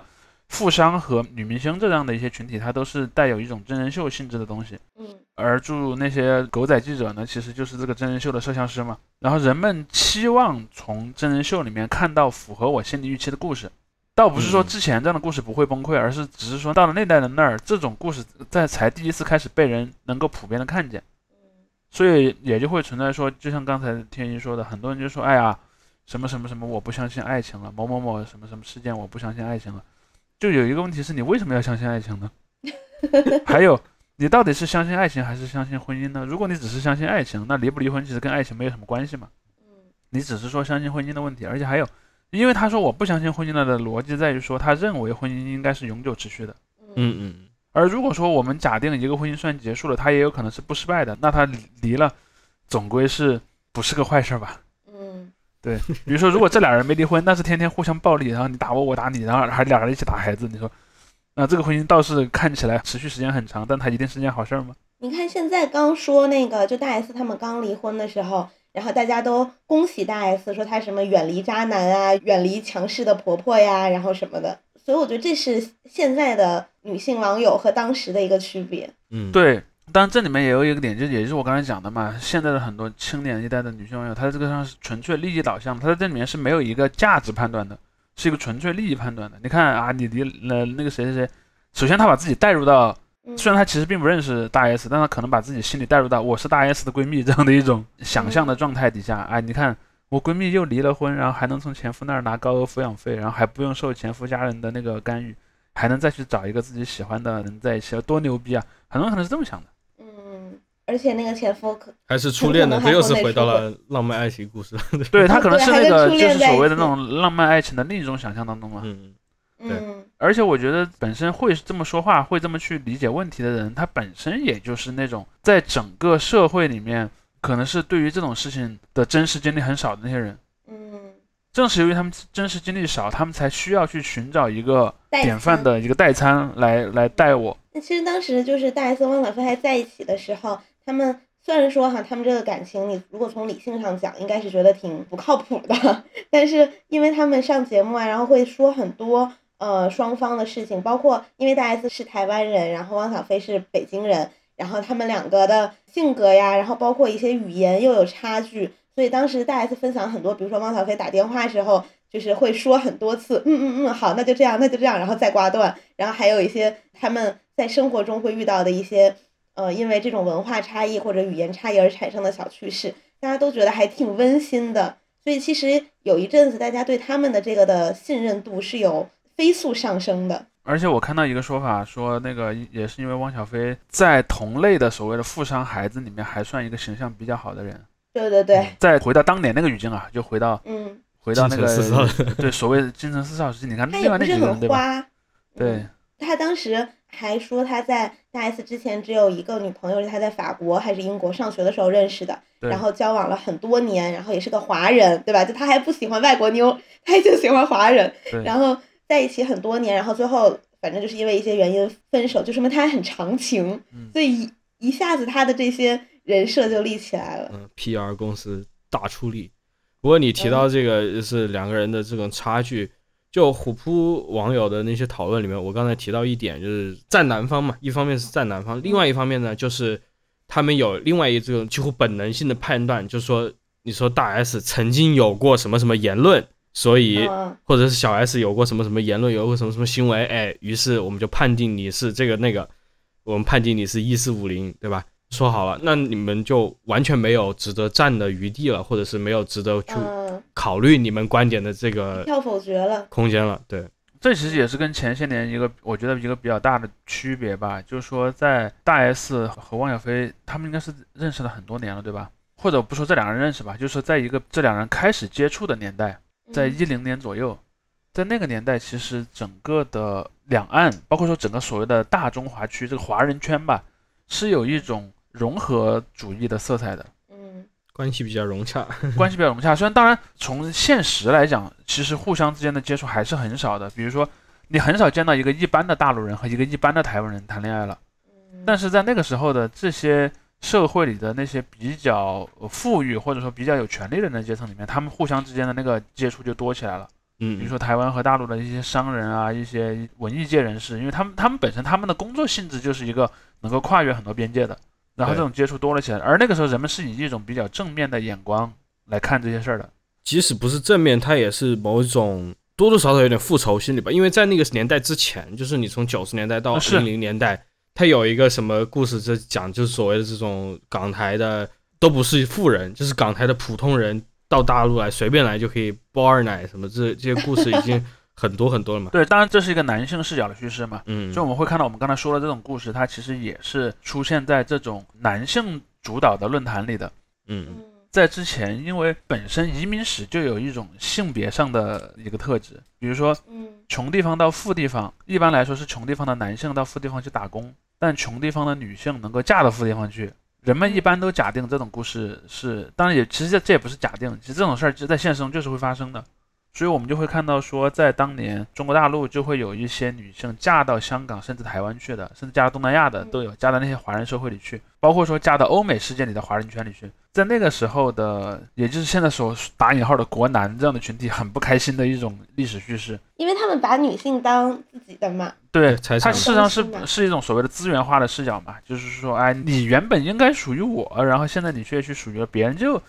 富商和女明星这样的一些群体，它都是带有一种真人秀性质的东西。嗯而驻那些狗仔记者呢，其实就是这个真人秀的摄像师嘛。然后人们期望从真人秀里面看到符合我心理预期的故事，倒不是说嗯之前这样的故事不会崩溃，而是只是说到了那代人那儿，这种故事在才第一次开始被人能够普遍的看见。所以也就会存在说，就像刚才天一说的，很多人就说，哎呀，什么什么什么，我不相信爱情了，某某某什么什么事件，我不相信爱情了。就有一个问题是你为什么要相信爱情呢？还有，你到底是相信爱情还是相信婚姻呢？如果你只是相信爱情，那离不离婚其实跟爱情没有什么关系嘛。你只是说相信婚姻的问题，而且还有，因为他说我不相信婚姻了的逻辑在于说，他认为婚姻应该是永久持续的。嗯嗯而如果说我们假定一个婚姻算结束了，他也有可能是不失败的，那他离离了，总归是不是个坏事儿吧？嗯对，比如说如果这俩人没离婚，但是天天互相暴力，然后你打我我打你，然后还俩人一起打孩子，你说，那这个婚姻倒是看起来持续时间很长，但它一定是件好事儿吗？你看现在刚说那个，就大 S 他们刚离婚的时候，然后大家都恭喜大 S 说她什么远离渣男啊，远离强势的婆婆呀，然后什么的。所以我觉得这是现在的女性网友和当时的一个区别。嗯，，对，当然这里面也有一个点，就也就是我刚才讲的嘛，现在的很多青年一代的女性网友，她在这个上是纯粹利益导向，她在这里面是没有一个价值判断的，是一个纯粹利益判断的。你看啊，你离了那个谁谁谁，首先她把自己带入到，嗯虽然她其实并不认识大 S，但她可能把自己心里带入到我是大 S 的闺蜜这样的一种想象的状态底下，哎，你看。我闺蜜又离了婚，然后还能从前夫那儿拿高额抚养费，然后还不用受前夫家人的那个干预，还能再去找一个自己喜欢的人在一起，多牛逼啊！很多人可能是这么想的。嗯，而且那个前夫可还是初恋的，很可能还这又是回到了浪漫爱情故事。对他可能是那个就是所谓的那种浪漫爱情的另一种想象当中嘛。嗯，对嗯而且我觉得本身会这么说话、会这么去理解问题的人，他本身也就是那种在整个社会里面，可能是对于这种事情的真实经历很少的那些人。嗯，正是由于他们真实经历少，他们才需要去寻找一个典范的一个代餐来来带我。那其实当时就是大 S 和汪小菲还在一起的时候，他们虽然说哈，他们这个感情，你如果从理性上讲，应该是觉得挺不靠谱的，但是因为他们上节目啊，然后会说很多呃双方的事情，包括因为大 S 是台湾人，然后汪小菲是北京人，然后他们两个的性格呀，然后包括一些语言又有差距，所以当时大 S 分享很多，比如说汪小菲打电话时候。就是会说很多次，嗯嗯嗯，好，那就这样，那就这样，然后再挂断。然后还有一些他们在生活中会遇到的一些，呃，因为这种文化差异或者语言差异而产生的小趣事，大家都觉得还挺温馨的。所以其实有一阵子，大家对他们的这个的信任度是有飞速上升的。而且我看到一个说法，说那个也是因为汪小菲在同类的所谓的富商孩子里面还算一个形象比较好的人。对对对，再回到当年那个语境啊，就回到嗯，回到那个对所谓的京城四少时期，你看他另外那也不是很几个人对吧？花。对嗯，他当时还说他在大 S 之前只有一个女朋友，是他在法国还是英国上学的时候认识的，对然后交往了很多年，然后也是个华人，对吧？就他还不喜欢外国妞，他就喜欢华人，然后在一起很多年，然后最后反正就是因为一些原因分手，就说明他还很长情，嗯所以一一下子他的这些人设就立起来了。嗯，PR 公司大出力。不过你提到这个是两个人的这种差距，就虎扑网友的那些讨论里面，我刚才提到一点，就是在南方嘛，一方面是在南方，另外一方面呢，就是他们有另外一种几乎本能性的判断，就是说，你说大 S 曾经有过什么什么言论，所以嗯或者是小 S 有过什么什么言论，有过什么什么行为，哎，于是我们就判定你是这个那个，我们判定你是一四五零，对吧？说好了，那你们就完全没有值得站的余地了，或者是没有值得去嗯，考虑你们观点的这个票否决了。空间了。对，这其实也是跟前些年一个我觉得一个比较大的区别吧，就是说在大 S 和汪小菲他们应该是认识了很多年了，对吧？或者不说这两个人认识吧，就是说在一个这两人开始接触的年代，在嗯一零年左右，在那个年代，其实整个的两岸，包括说整个所谓的大中华区这个华人圈吧，是有一种融合主义的色彩的，嗯关系比较融洽。关系比较融洽。虽然当然从现实来讲，其实互相之间的接触还是很少的，比如说你很少见到一个一般的大陆人和一个一般的台湾人谈恋爱了。嗯但是在那个时候的这些社会里的那些比较呃富裕或者说比较有权利的人的阶层里面，他们互相之间的那个接触就多起来了。嗯，比如说台湾和大陆的一些商人啊，一些文艺界人士，因为他们他们本身他们的工作性质就是一个能够跨越很多边界的，然后这种接触多了起来，而那个时候人们是以一种比较正面的眼光来看这些事儿的。即使不是正面，它也是某一种多多少少有点复仇心理吧。因为在那个年代之前，就是你从九十年代到是零零年代，它有一个什么故事，这讲就是所谓的这种港台的都不是富人，就是港台的普通人到大陆来随便来就可以包二奶什么这这些故事已经很多很多了嘛。对，当然这是一个男性视角的叙事嘛，嗯所以我们会看到我们刚才说的这种故事，它其实也是出现在这种男性主导的论坛里的。嗯嗯在之前，因为本身移民史就有一种性别上的一个特质，比如说嗯穷地方到富地方，一般来说是穷地方的男性到富地方去打工，但穷地方的女性能够嫁到富地方去。人们一般都假定这种故事是，当然也其实这这也不是假定，其实这种事儿就在现实中就是会发生的。所以我们就会看到说，在当年中国大陆就会有一些女性嫁到香港甚至台湾去的，甚至嫁到东南亚的都有，嫁到那些华人社会里去，包括说嫁到欧美世界里的华人圈里去。在那个时候的，也就是现在所打引号的国男这样的群体，很不开心的一种历史叙事。因为他们把女性当自己的嘛。对，财产它事实上是是一种所谓的资源化的视角嘛，就是说，哎，你原本应该属于我，然后现在你却去属于了别人，就，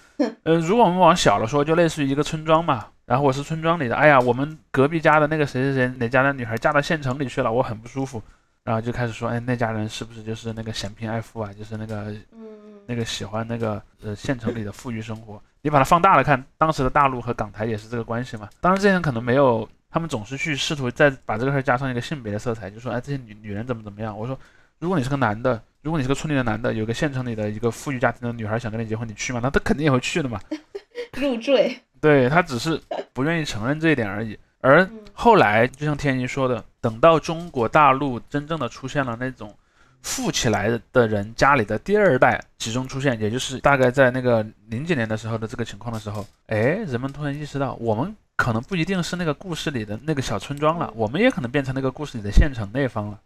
呃，如果我们往小了说，就类似于一个村庄嘛，然后我是村庄里的，哎呀，我们隔壁家的那个谁谁谁哪家的女孩嫁到县城里去了，我很不舒服，然后就开始说，哎，那家人是不是就是那个嫌贫爱富啊，就是那个嗯那个喜欢那个呃县城里的富裕生活。你把它放大了看，当时的大陆和港台也是这个关系嘛。当然，这些人可能没有，他们总是去试图再把这个事儿加上一个性别的色彩，就说哎这些女女人怎么怎么样。我说，如果你是个男的，如果你是个村里的男的，有个县城里的一个富裕家庭的女孩想跟你结婚，你去吗？那他肯定也会去的嘛。入赘。对他只是不愿意承认这一点而已。而嗯后来，就像天一说的，等到中国大陆真正的出现了那种富起来的人家里的第二代集中出现，也就是大概在那个零几年的时候的这个情况的时候，哎，人们突然意识到，我们可能不一定是那个故事里的那个小村庄了，我们也可能变成那个故事里的县城那方了。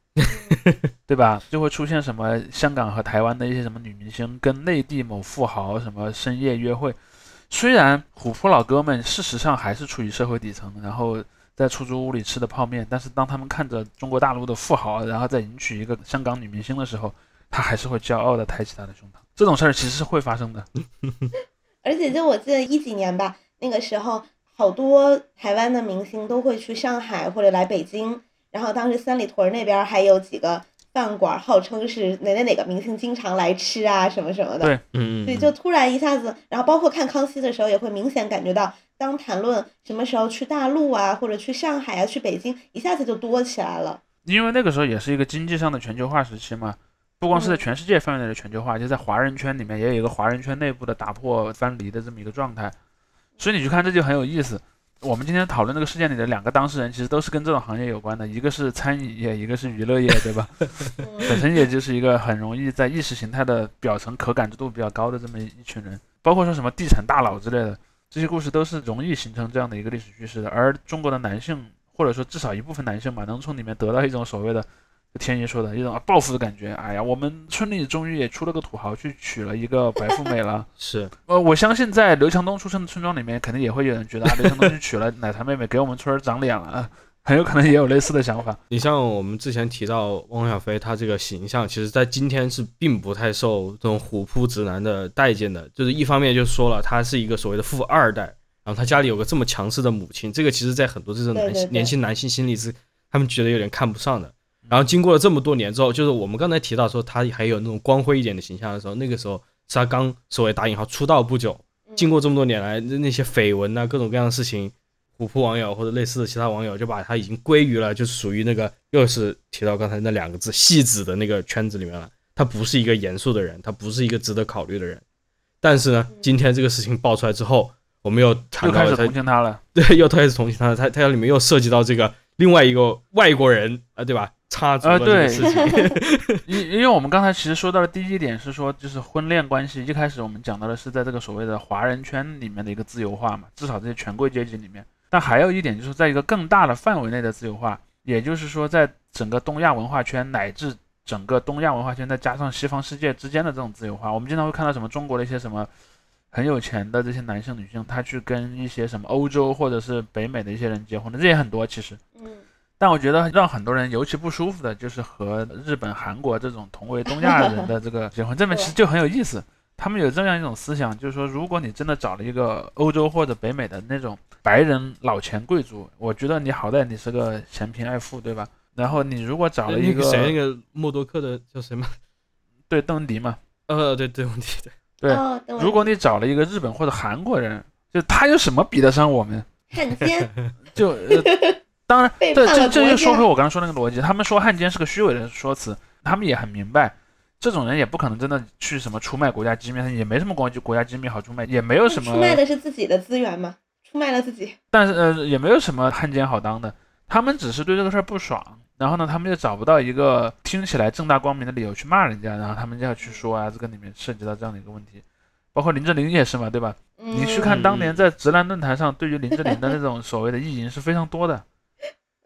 对吧？就会出现什么香港和台湾的一些什么女明星跟内地某富豪什么深夜约会，虽然虎扑老哥们事实上还是处于社会底层，然后在出租屋里吃的泡面，但是当他们看着中国大陆的富豪，然后再迎娶一个香港女明星的时候，他还是会骄傲的抬起他的胸膛。这种事儿其实是会发生的。而且就我记得一几年吧，那个时候好多台湾的明星都会去上海或者来北京，然后当时三里屯那边还有几个饭馆，号称是哪哪哪个明星经常来吃啊什么什么的。对嗯嗯，所以就突然一下子，然后包括看康熙的时候，也会明显感觉到，当谈论什么时候去大陆啊，或者去上海啊、去北京，一下子就多起来了。因为那个时候也是一个经济上的全球化时期嘛，不光是在嗯全世界范围内的全球化，就在华人圈里面也有一个华人圈内部的打破藩篱的这么一个状态。所以你去看这就很有意思。我们今天讨论这个事件里的两个当事人，其实都是跟这种行业有关的，一个是餐饮业，一个是娱乐业，对吧？本嗯身也就是一个很容易在意识形态的表层可感知度比较高的这么一群人，包括说什么地产大佬之类的，这些故事都是容易形成这样的一个历史叙事的。而中国的男性，或者说至少一部分男性吧，能从里面得到一种所谓的，就天一说的一种啊报复的感觉。哎呀，我们村里终于也出了个土豪去娶了一个白富美了。是呃，我相信在刘强东出生的村庄里面，肯定也会有人觉得啊，刘强东去娶了奶茶妹妹，给我们村儿长脸了。很有可能也有类似的想法。你像我们之前提到汪小菲，他这个形象，其实在今天是并不太受这种虎扑直男的待见的。就是一方面就说了，他是一个所谓的富二代，然后他家里有个这么强势的母亲，这个其实在很多这种男对对对年轻男性心里是他们觉得有点看不上的。然后经过了这么多年之后，就是我们刚才提到说他还有那种光辉一点的形象的时候，那个时候是他刚所谓打引号出道不久，经过这么多年来那那些绯闻啊，各种各样的事情，虎扑网友或者类似的其他网友就把他已经归于了，就是属于那个又是提到刚才那两个字戏子的那个圈子里面了。他不是一个严肃的人，他不是一个值得考虑的人。但是呢，今天这个事情爆出来之后，我们又谈又开始到了同情他了。对，又开始同情他了。他他里面又涉及到这个另外一个外国人啊、对吧？插足了这个啊对事情。因因为我们刚才其实说到的第一点是说，就是婚恋关系，一开始我们讲到的是在这个所谓的华人圈里面的一个自由化嘛，至少这些权贵阶级里面。但还有一点就是在一个更大的范围内的自由化，也就是说在整个东亚文化圈乃至整个东亚文化圈再加上西方世界之间的这种自由化，我们经常会看到什么中国的一些什么很有钱的这些男性女性，他去跟一些什么欧洲或者是北美的一些人结婚的，这也很多其实。嗯但我觉得让很多人尤其不舒服的就是和日本、韩国这种同为东亚人的这个结婚，这边其实就很有意思。他们有这样一种思想，就是说，如果你真的找了一个欧洲或者北美的那种白人老钱贵族，我觉得你好歹你是个嫌贫爱富，对吧？然后你如果找了一个那个谁，那个默多克的叫什么？对邓文迪嘛，呃，对邓文迪对。对如果你找了一个日本或者韩国人，就他有什么比得上我们？汉奸 就、呃、当然，背这这这就说回我刚刚说那个逻辑，他们说汉奸是个虚伪的说辞，他们也很明白，这种人也不可能真的去什么出卖国家机密，也没什么国国家机密好出卖，也没有什么出，卖的是自己的资源嘛，出卖了自己。但是呃也没有什么汉奸好当的，他们只是对这个事儿不爽，然后呢，他们又找不到一个听起来正大光明的理由去骂人家，然后他们就要去说啊，这个里面涉及到这样的一个问题，包括林志玲也是嘛，对吧？你去看当年在直男论坛上对于林志玲的那种所谓的意淫是非常多的。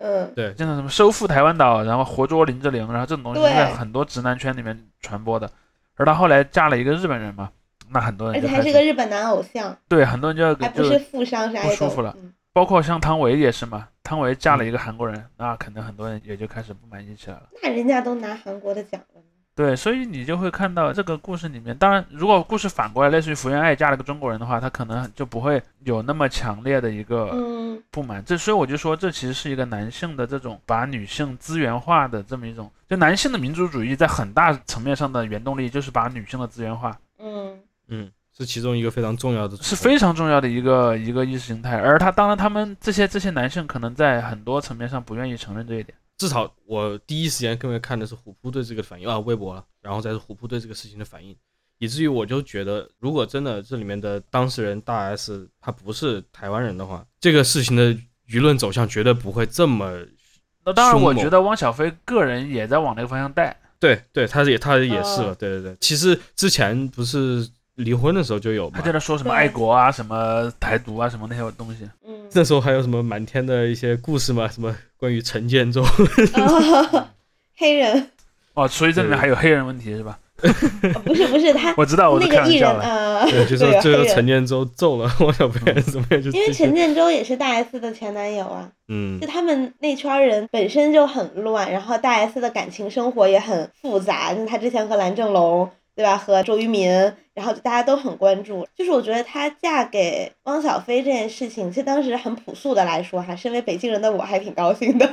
嗯，对，像什么收复台湾岛，然后活捉林志玲，然后这种东西是在很多直男圈里面传播的。而她后来嫁了一个日本人嘛，那很多而且人就开始还是个日本男偶像，对很多人就要还不就是富商，是不 idol 舒服了嗯包括像汤唯也是嘛，汤唯嫁嗯了一个韩国人，那可能很多人也就开始不满意起来了。那人家都拿韩国的奖了呢。对，所以你就会看到这个故事里面，当然如果故事反过来，类似于福原爱嫁了个中国人的话，他可能就不会有那么强烈的一个嗯，不满，这所以我就说，这其实是一个男性的这种把女性资源化的这么一种，就男性的民族主义在很大层面上的原动力就是把女性的资源化，嗯，嗯，是其中一个非常重要的，是非常重要的一个一个意识形态。而他当然他们这些这些男性可能在很多层面上不愿意承认这一点。至少我第一时间更会看的是虎扑对这个反应啊，微博了，然后再是虎扑对这个事情的反应，以至于我就觉得，如果真的这里面的当事人大 S 他不是台湾人的话，这个事情的舆论走向绝对不会这么。那当然，我觉得汪小菲个人也在往那个方向带。对对，他也他也是了，哦对对对。其实之前不是离婚的时候就有嘛。他，在那说什么爱国啊、什么台独啊、什么那些东西。嗯，那时候还有什么满天的一些故事嘛，什么关于陈建州，哦，黑人。哦，所以这里面还有黑人问题是吧？哦不是不是他 我知道，我是那个艺人。呃，对，就对说最后陈建州揍了汪小菲怎么样，就因为陈建州也是大 S 的前男友啊，嗯。就他们那圈人本身就很乱，然后大 S 的感情生活也很复杂，就是她之前和蓝正龙，对吧，和周渝民，然后大家都很关注。就是我觉得她嫁给汪小菲这件事情，其实当时很朴素的来说哈，身为北京人的我还挺高兴的。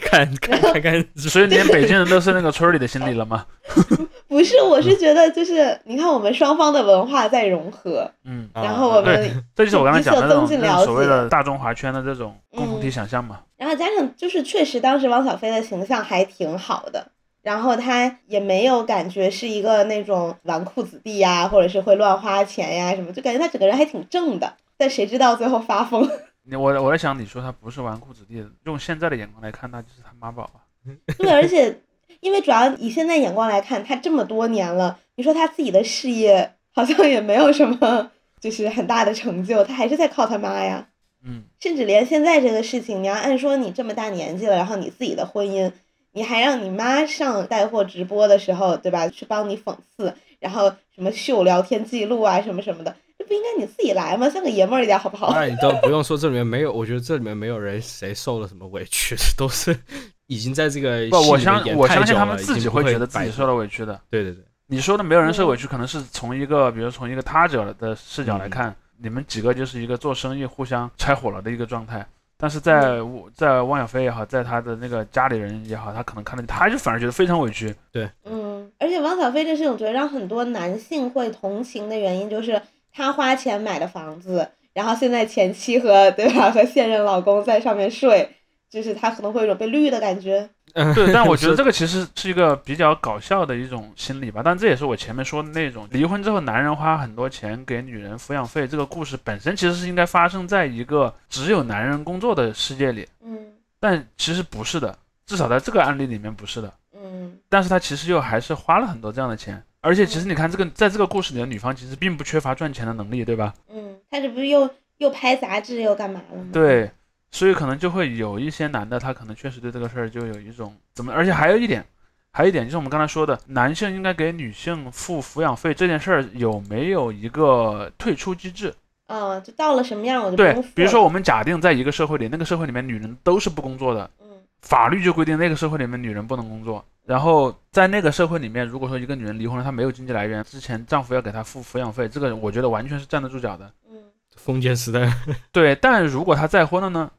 看看看看，所以连北京人都是那个村儿里的心理了吗？不是，我是觉得就是你看我们双方的文化在融合，嗯，啊然后我对们，这就是我刚才讲的那种增进了那所谓的大中华圈的这种共同体想象嘛。然后加上就是确实当时汪小菲的形象还挺好的，然后他也没有感觉是一个那种纨绔子弟呀，或者是会乱花钱呀什么，就感觉他整个人还挺正的。但谁知道最后发疯？你我我在想，你说他不是纨绔子弟，用现在的眼光来看，那就是他妈宝啊。对，而且因为主要以现在眼光来看，他这么多年了，你说他自己的事业好像也没有什么就是很大的成就，他还是在靠他妈呀。嗯，甚至连现在这个事情，你要按说你这么大年纪了，然后你自己的婚姻，你还让你妈上带货直播的时候，对吧？去帮你讽刺，然后什么秀聊天记录啊，什么什么的，这不应该你自己来吗？像个爷们儿一点好不好？那你都不用说，这里面没有，我觉得这里面没有人谁受了什么委屈，都是已经在这个不，我戏里面相演太久我相信他们了自己会会觉得自己摆受了委屈的。对对对，你说的没有人受委屈，可能是从一个，比如从一个他者的视角来嗯看，你们几个就是一个做生意互相拆伙了的一个状态。但是在我在汪小菲也好，在他的那个家里人也好，他可能看到他就反而觉得非常委屈。对嗯，而且汪小菲这是我觉得让很多男性会同情的原因，就是他花钱买的房子，然后现在前妻和对吧和现任老公在上面睡，就是他可能会有一种被绿的感觉。对，但我觉得这个其实是一个比较搞笑的一种心理吧。但这也是我前面说的那种离婚之后男人花很多钱给女人抚养费这个故事本身其实是应该发生在一个只有男人工作的世界里，嗯但其实不是的，至少在这个案例里面不是的。嗯但是他其实又还是花了很多这样的钱，而且其实你看这个在这个故事里的女方其实并不缺乏赚钱的能力，对吧？嗯，他这不是又又拍杂志又干嘛了吗？对，所以可能就会有一些男的，他可能确实对这个事儿就有一种怎么，而且还有一点，还有一点就是我们刚才说的，男性应该给女性付抚养费这件事儿有没有一个退出机制？嗯，就到了什么样我就不对，比如说我们假定在一个社会里，那个社会里面女人都是不工作的，嗯法律就规定那个社会里面女人不能工作。然后在那个社会里面，如果说一个女人离婚了，她没有经济来源，之前丈夫要给她付抚养费，这个我觉得完全是站得住脚的。嗯封建时代，对，但如果她再婚了呢？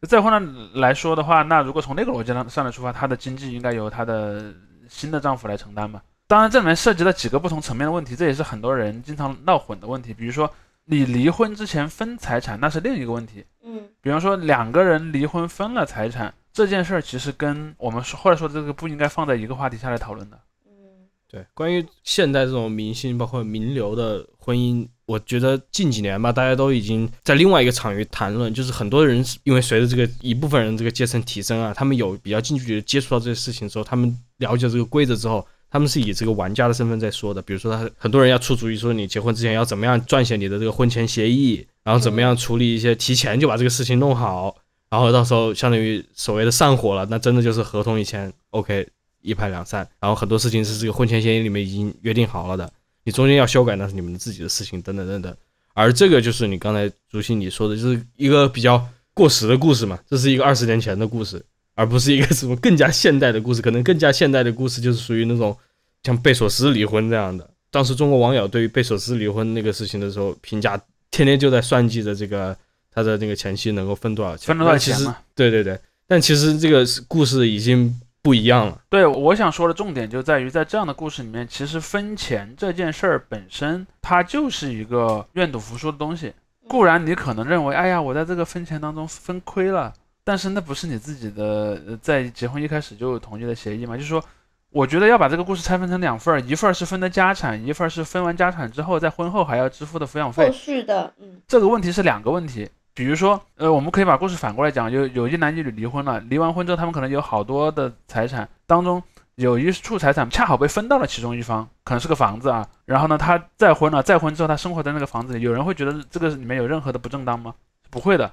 嗯再婚了来说的话，那如果从那个逻辑上上来出发，她的经济应该由她的新的丈夫来承担嘛？当然，这里面涉及到几个不同层面的问题，这也是很多人经常闹混的问题。比如说，你离婚之前分财产，那是另一个问题。嗯比方说，两个人离婚分了财产这件事儿，其实跟我们说或者说这个不应该放在一个话题下来讨论的。嗯对，关于现代这种明星包括名流的婚姻，我觉得近几年吧，大家都已经在另外一个场域谈论，就是很多人因为随着这个一部分人这个阶层提升啊，他们有比较近距离接触到这些事情之后，他们了解这个规则之后，他们是以这个玩家的身份在说的。比如说他很多人要出主意说，你结婚之前要怎么样撰写你的这个婚前协议，然后怎么样处理一些提前就把这个事情弄好，然后到时候相当于所谓的散伙了，那真的就是合同一签 OK 一拍两散，然后很多事情是这个婚前协议里面已经约定好了的，你中间要修改那是你们自己的事情，等等等等。而这个就是你刚才朱熹你说的，就是一个比较过时的故事嘛，这是一个二十年前的故事，而不是一个什么更加现代的故事。可能更加现代的故事就是属于那种像贝索斯离婚这样的。当时中国网友对于贝索斯离婚那个事情的时候评价，天天就在算计着这个他的那个前妻能够分多少钱，分多少但其实钱嘛？对对对，但其实这个故事已经不一样了。对，我想说的重点就在于，在这样的故事里面，其实分钱这件事儿本身，它就是一个愿赌服输的东西。固然你可能认为，哎呀，我在这个分钱当中分亏了，但是那不是你自己的呃在结婚一开始就同意的协议嘛？就是说，我觉得要把这个故事拆分成两份儿，一份儿是分的家产，一份儿是分完家产之后在婚后还要支付的抚养费后。续的嗯这个问题是两个问题。比如说，呃，我们可以把故事反过来讲，有有一男一女离婚了，离完婚之后，他们可能有好多的财产，当中有一处财产恰好被分到了其中一方，可能是个房子啊。然后呢，他再婚了，再婚之后他生活在那个房子里，有人会觉得这个里面有任何的不正当吗？不会的，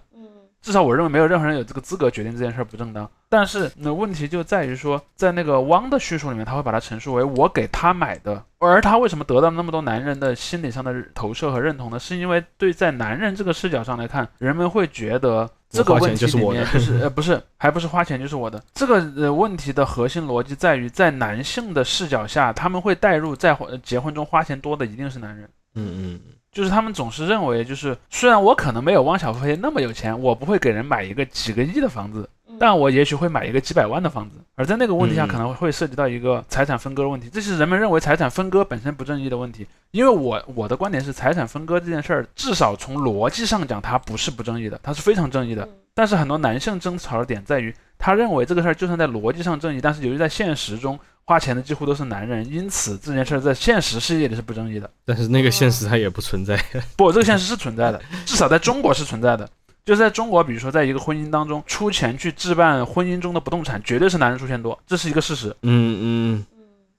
至少我认为没有任何人有这个资格决定这件事儿不正当。但是那问题就在于说，在那个汪的叙述里面，他会把它陈述为我给他买的，而他为什么得到那么多男人的心理上的投射和认同呢？是因为对在男人这个视角上来看，人们会觉得这个问题就是我的面就是 呃不是，还不是花钱就是我的。这个呃问题的核心逻辑在于，在男性的视角下，他们会带入在婚结婚中花钱多的一定是男人。嗯嗯就是他们总是认为，就是虽然我可能没有汪小菲那么有钱，我不会给人买一个几个亿的房子，嗯但我也许会买一个几百万的房子。而在那个问题下，嗯可能会涉及到一个财产分割的问题，这是人们认为财产分割本身不正义的问题。因为我我的观点是，财产分割这件事儿，至少从逻辑上讲，它不是不正义的，它是非常正义的。嗯但是很多男性争吵的点在于，他认为这个事儿就算在逻辑上正义，但是由于在现实中花钱的几乎都是男人，因此这件事儿在现实世界里是不正义的。但是那个现实它也不存在。不，这个现实是存在的，至少在中国是存在的。就是在中国，比如说在一个婚姻当中，出钱去置办婚姻中的不动产，绝对是男人出钱多，这是一个事实。嗯嗯嗯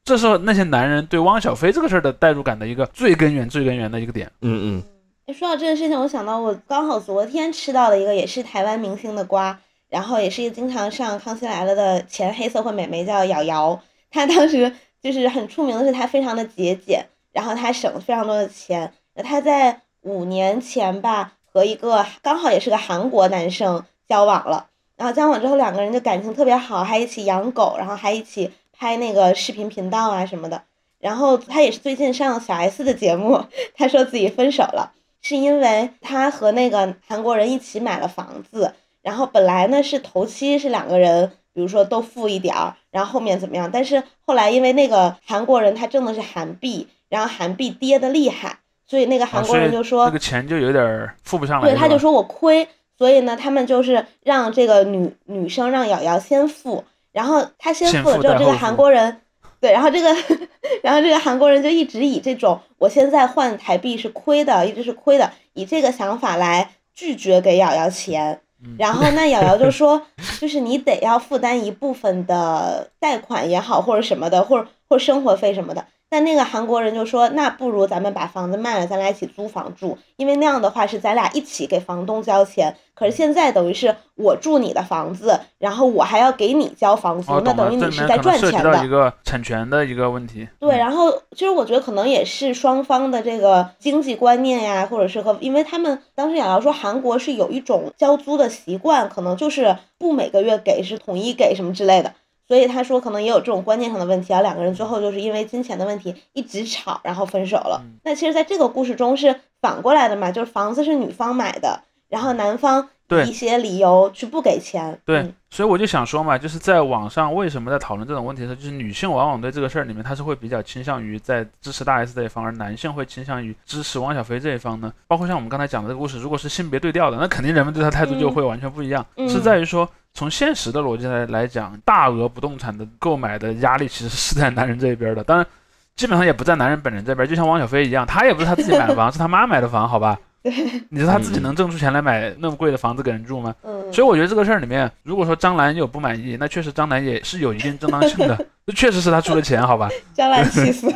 这是那些男人对汪小菲这个事儿的代入感的一个最根源、最根源的一个点。嗯嗯哎，说到这个事情，我想到我刚好昨天吃到了一个也是台湾明星的瓜，然后也是一个经常上《康熙来了》的前黑社会美眉，叫瑶瑶。她当时就是很出名的是她非常的节俭，然后她省了非常多的钱，她在五年前吧和一个刚好也是个韩国男生交往了，然后交往之后两个人就感情特别好，还一起养狗，然后还一起拍那个视频频道啊什么的。然后他也是最近上了小 S 的节目，他说自己分手了，是因为他和那个韩国人一起买了房子，然后本来呢是头期是两个人，比如说都付一点儿，然后后面怎么样？但是后来因为那个韩国人他挣的是韩币，然后韩币跌的厉害，所以那个韩国人就说那个钱就有点付不上来。对，他就说说我亏，所以呢他们就是让这个女女生让瑶瑶先付，然后他先先付了之后，这个韩国人。对，然后这个，然后这个韩国人就一直以这种我现在换台币是亏的，一直是亏的，以这个想法来拒绝给瑶瑶钱。嗯然后那瑶瑶就说，就是你得要负担一部分的贷款也好，或者什么的，或者或者生活费什么的。但那个韩国人就说，那不如咱们把房子卖了，咱俩一起租房住，因为那样的话是咱俩一起给房东交钱。可是现在等于是我住你的房子，然后我还要给你交房租，哦，那等于你是在赚钱的。到一个产权的一个问题。对，嗯然后其实我觉得可能也是双方的这个经济观念呀，或者是和，因为他们当时想要说韩国是有一种交租的习惯，可能就是不每个月给，是统一给什么之类的，所以他说可能也有这种观念上的问题，然后两个人最后就是因为金钱的问题一直吵，然后分手了。嗯那其实在这个故事中是反过来的嘛，就是房子是女方买的，然后男方一些理由去不给钱。对嗯，所以我就想说嘛，就是在网上为什么在讨论这种问题的时候，就是女性往往对这个事儿里面，她是会比较倾向于在支持大 S 这一方，而男性会倾向于支持汪小菲这一方呢？包括像我们刚才讲的这个故事，如果是性别对调的，那肯定人们对他态度就会完全不一样。嗯是在于说，从现实的逻辑来来讲，大额不动产的购买的压力其实是在男人这一边的，当然。基本上也不在男人本人这边，就像汪小菲一样，他也不是他自己买的房，是他妈买的房，好吧？你说他自己能挣出钱来买那么贵的房子给人住吗？嗯，所以我觉得这个事儿里面，如果说张兰有不满意，那确实张兰也是有一定正当性的，这确实是他出的钱，好吧？张兰气死。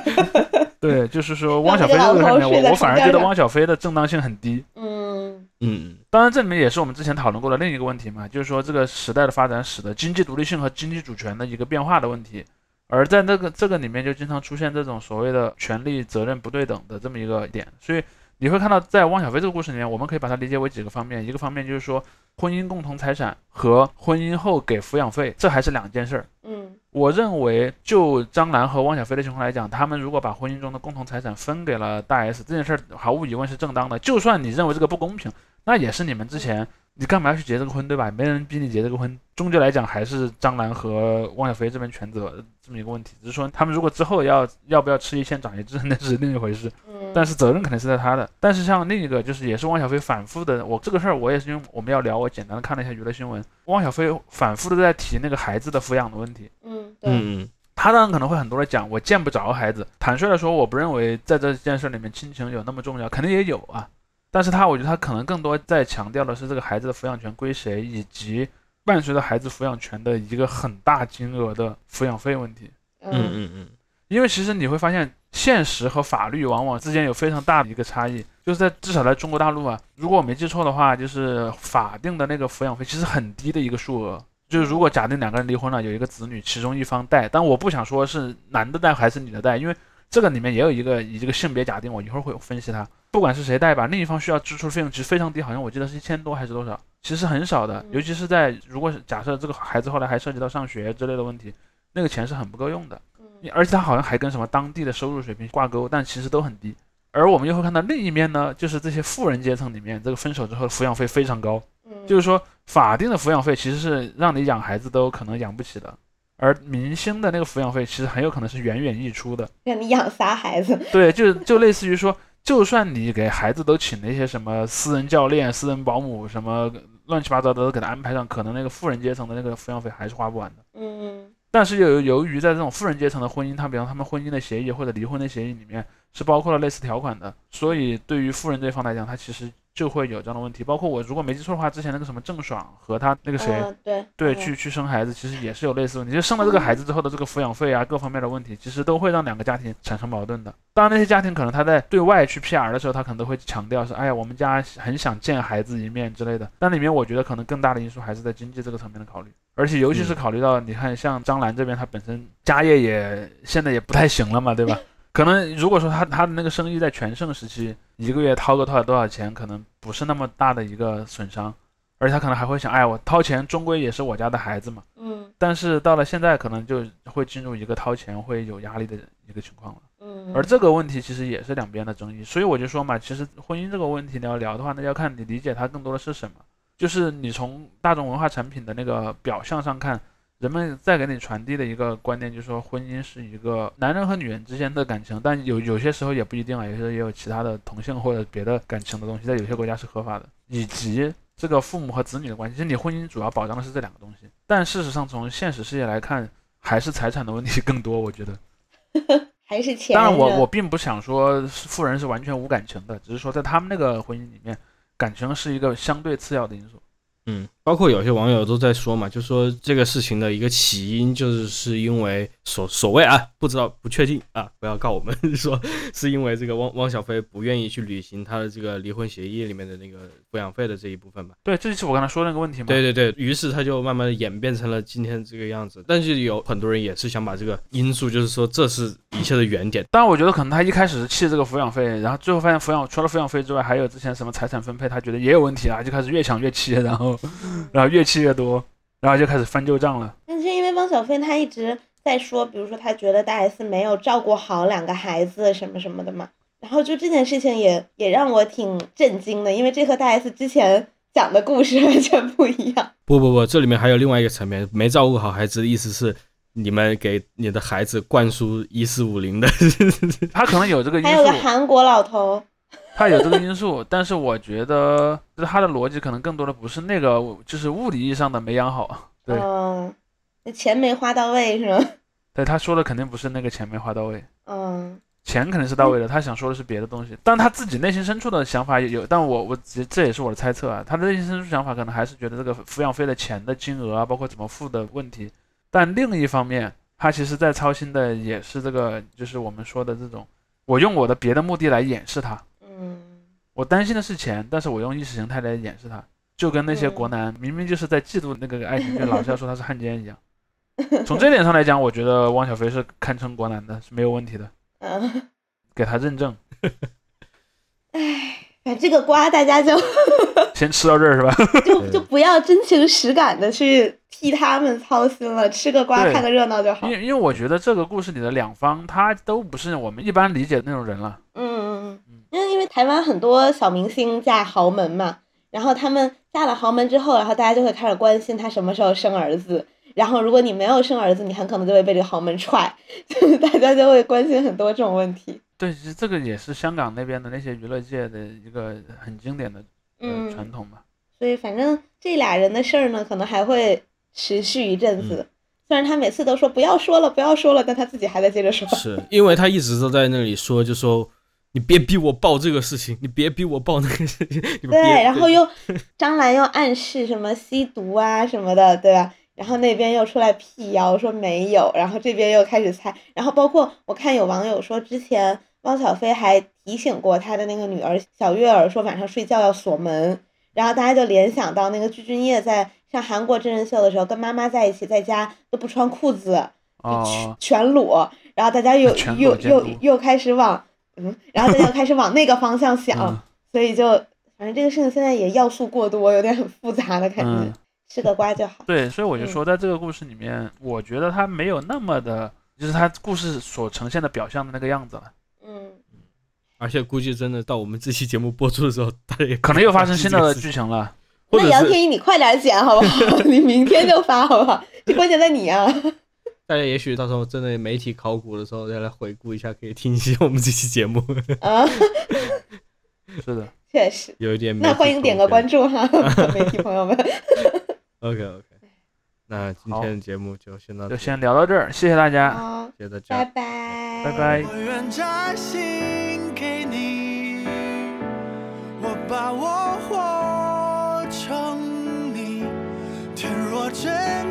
对，就是说汪小菲这个事儿里面，我我反而觉得汪小菲的正当性很低。嗯嗯，当然，这里面也是我们之前讨论过的另一个问题嘛，就是说这个时代的发展使得经济独立性和经济主权的一个变化的问题，而在那个这个里面就经常出现这种所谓的权利责任不对等的这么一个点，所以你会看到在汪小菲这个故事里面，我们可以把它理解为几个方面，一个方面就是说婚姻共同财产和婚姻后给抚养费，这还是两件事儿。嗯我认为，就张兰和汪小菲的情况来讲，他们如果把婚姻中的共同财产分给了大 S，这件事儿毫无疑问是正当的。就算你认为这个不公平，那也是你们之前你干嘛要去结这个婚，对吧？没人逼你结这个婚，终究来讲还是张兰和汪小菲这边全责这么一个问题。只是说他们如果之后要要不要吃一堑长一智，那是另一回事。嗯，但是责任肯定是在他的。但是像另一个就是也是汪小菲反复的，我这个事儿我也是因为我们要聊，我简单的看了一下娱乐新闻，汪小菲反复的在提那个孩子的抚养的问题。嗯对嗯他当然可能会很多的讲，我见不着孩子。坦率的说，我不认为在这件事里面亲情有那么重要，肯定也有啊。但是他，我觉得他可能更多在强调的是这个孩子的抚养权归谁，以及伴随着孩子抚养权的一个很大金额的抚养费问题。嗯嗯嗯因为其实你会发现，现实和法律往往之间有非常大的一个差异，就是在至少在中国大陆啊，如果我没记错的话，就是法定的那个抚养费其实很低的一个数额。就是如果假定两个人离婚了，有一个子女，其中一方带，但我不想说是男的带还是女的带，因为这个里面也有一个以这个性别假定，我一会儿会分析它。不管是谁带吧，另一方需要支出的费用其实非常低，好像我记得是一千多还是多少，其实很少的嗯。尤其是在如果是假设这个孩子后来还涉及到上学之类的问题，那个钱是很不够用的。嗯而且他好像还跟什么当地的收入水平挂钩，但其实都很低。而我们又会看到另一面呢，就是这些富人阶层里面，这个分手之后的抚养费非常高，嗯就是说法定的抚养费其实是让你养孩子都可能养不起的，而明星的那个抚养费其实很有可能是远远溢出的。让你养仨孩子，对，就就类似于说，就算你给孩子都请了一些什么私人教练、私人保姆，什么乱七八糟的都给他安排上，可能那个富人阶层的那个抚养费还是花不完的。嗯但是由由于在这种富人阶层的婚姻，他比方他们婚姻的协议或者离婚的协议里面是包括了类似条款的，所以对于富人这方来讲，他其实就会有这样的问题。包括我如果没记错的话，之前那个什么郑爽和他那个谁，嗯对对，嗯去去生孩子，其实也是有类似问题。就生了这个孩子之后的这个抚养费啊，各方面的问题，其实都会让两个家庭产生矛盾的。当然，那些家庭可能他在对外去 PR 的时候，他可能都会强调是，哎呀，我们家很想见孩子一面之类的。但里面我觉得可能更大的因素还是在经济这个层面的考虑，而且尤其是嗯考虑到，你看像张兰这边，她本身家业也现在也不太行了嘛，对吧？可可能如果说他他的那个生意在全盛时期，一个月掏个多少多少钱，可能不是那么大的一个损伤，而且他可能还会想，哎，我掏钱终归也是我家的孩子嘛。嗯但是到了现在，可能就会进入一个掏钱会有压力的一个情况了。嗯，而这个问题其实也是两边的争议，所以我就说嘛，其实婚姻这个问题你要聊的话，那要看你理解它更多的是什么。就是你从大众文化产品的那个表象上看，人们在给你传递的一个观念，就是说婚姻是一个男人和女人之间的感情，但有有些时候也不一定啊，有些时候也有其他的同性或者别的感情的东西，在有些国家是合法的，以及这个父母和子女的关系。其实你婚姻主要保障的是这两个东西，但事实上从现实世界来看，还是财产的问题更多，我觉得。还是钱。当然我，我并不想说是富人是完全无感情的，只是说在他们那个婚姻里面，感情是一个相对次要的因素。嗯，包括有些网友都在说嘛，就说这个事情的一个起因就是是因为所所谓啊，不知道不确定啊，不要告我们 说是因为这个汪汪小菲不愿意去履行他的这个离婚协议里面的那个抚养费的这一部分嘛。对，这就是我刚才说的那个问题嘛。对对对，于是他就慢慢的演变成了今天这个样子。但是有很多人也是想把这个因素，就是说这是一切的原点。当然，我觉得可能他一开始是气这个抚养费，然后最后发现抚养除了抚养费之外，还有之前什么财产分配，他觉得也有问题啊，就开始越想越气，然后然后越气越多，然后就开始翻旧账了。但是因为汪小菲他一直在说，比如说他觉得大 S 没有照顾好两个孩子什么什么的嘛，然后就这件事情也也让我挺震惊的，因为这和大 S 之前讲的故事完全不一样。不不不，这里面还有另外一个层面，没照顾好孩子的意思是你们给你的孩子灌输一四五零的。他可能有这个因还有个，韩国老头，他有这个因素，但是我觉得就是他的逻辑可能更多的不是那个，就是物理意义上的没养好。对，嗯，那钱没花到位是吗？对，他说的肯定不是那个钱没花到位。嗯钱肯定是到位的，他想说的是别的东西，但他自己内心深处的想法也有，但我我这这也是我的猜测啊，他的内心深处想法可能还是觉得这个抚养费的钱的金额啊，包括怎么付的问题，但另一方面，他其实在操心的也是这个，就是我们说的这种，我用我的别的目的来掩饰它，嗯我担心的是钱，但是我用意识形态来掩饰它，就跟那些嗯国男明明就是在嫉妒那个爱情剧，老是要说他是汉奸一样。从这点上来讲，我觉得汪小菲是堪称国男的，是没有问题的，嗯，给他认证。反正这个瓜大家就先吃到这儿是吧？就就不要真情实感的去替他们操心了，吃个瓜看个热闹就好因。为因为我觉得这个故事里的两方，他都不是我们一般理解的那种人了。嗯，因为因为台湾很多小明星嫁豪门嘛，然后他们嫁了豪门之后，然后大家就会开始关心他什么时候生儿子。然后如果你没有生儿子，你很可能就会被这个豪门踹，就是大家就会关心很多这种问题。对，其实这个也是香港那边的那些娱乐界的一个很经典的呃嗯，传统吧。所以反正这俩人的事儿呢，可能还会持续一阵子。虽然他每次都说不要说了，不要说了，但他自己还在接着说。是因为他一直都在那里说，就说你别逼我报这个事情，你别逼我报那个事情，对，然后又张兰又暗示什么吸毒啊什么的，对吧？然后那边又出来辟谣说没有，然后这边又开始猜，然后包括我看有网友说，之前汪小菲还提醒过他的那个女儿小月儿说晚上睡觉要锁门，然后大家就联想到那个具俊晔在上韩国真人秀的时候跟妈妈在一起，在家都不穿裤子，全，全裸，然后大家又又又又开始往嗯，然后他就开始往那个方向想，嗯所以就反正这个事情现在也要素过多，有点很复杂的感觉，嗯，吃个瓜就好。对，所以我就嗯说，在这个故事里面，我觉得他没有那么的，就是他故事所呈现的表象的那个样子了。嗯，而且估计真的到我们这期节目播出的时候，大家也可能又发生新的剧情了。那杨天一你快点剪好不好？你明天就发好不好？这关键在你啊！大家也许到时候真的媒体考古的时候再来回顾一下，可以听一下我们这期节目，啊，是的，确实。有一点。那欢迎点个关。注哈，媒体朋友们。OK OK，那今天的节目就先到这，就先聊到这儿，谢谢大家，好，谢谢大拜家，拜，拜拜。我愿摘星给你，我把我活成你，天若真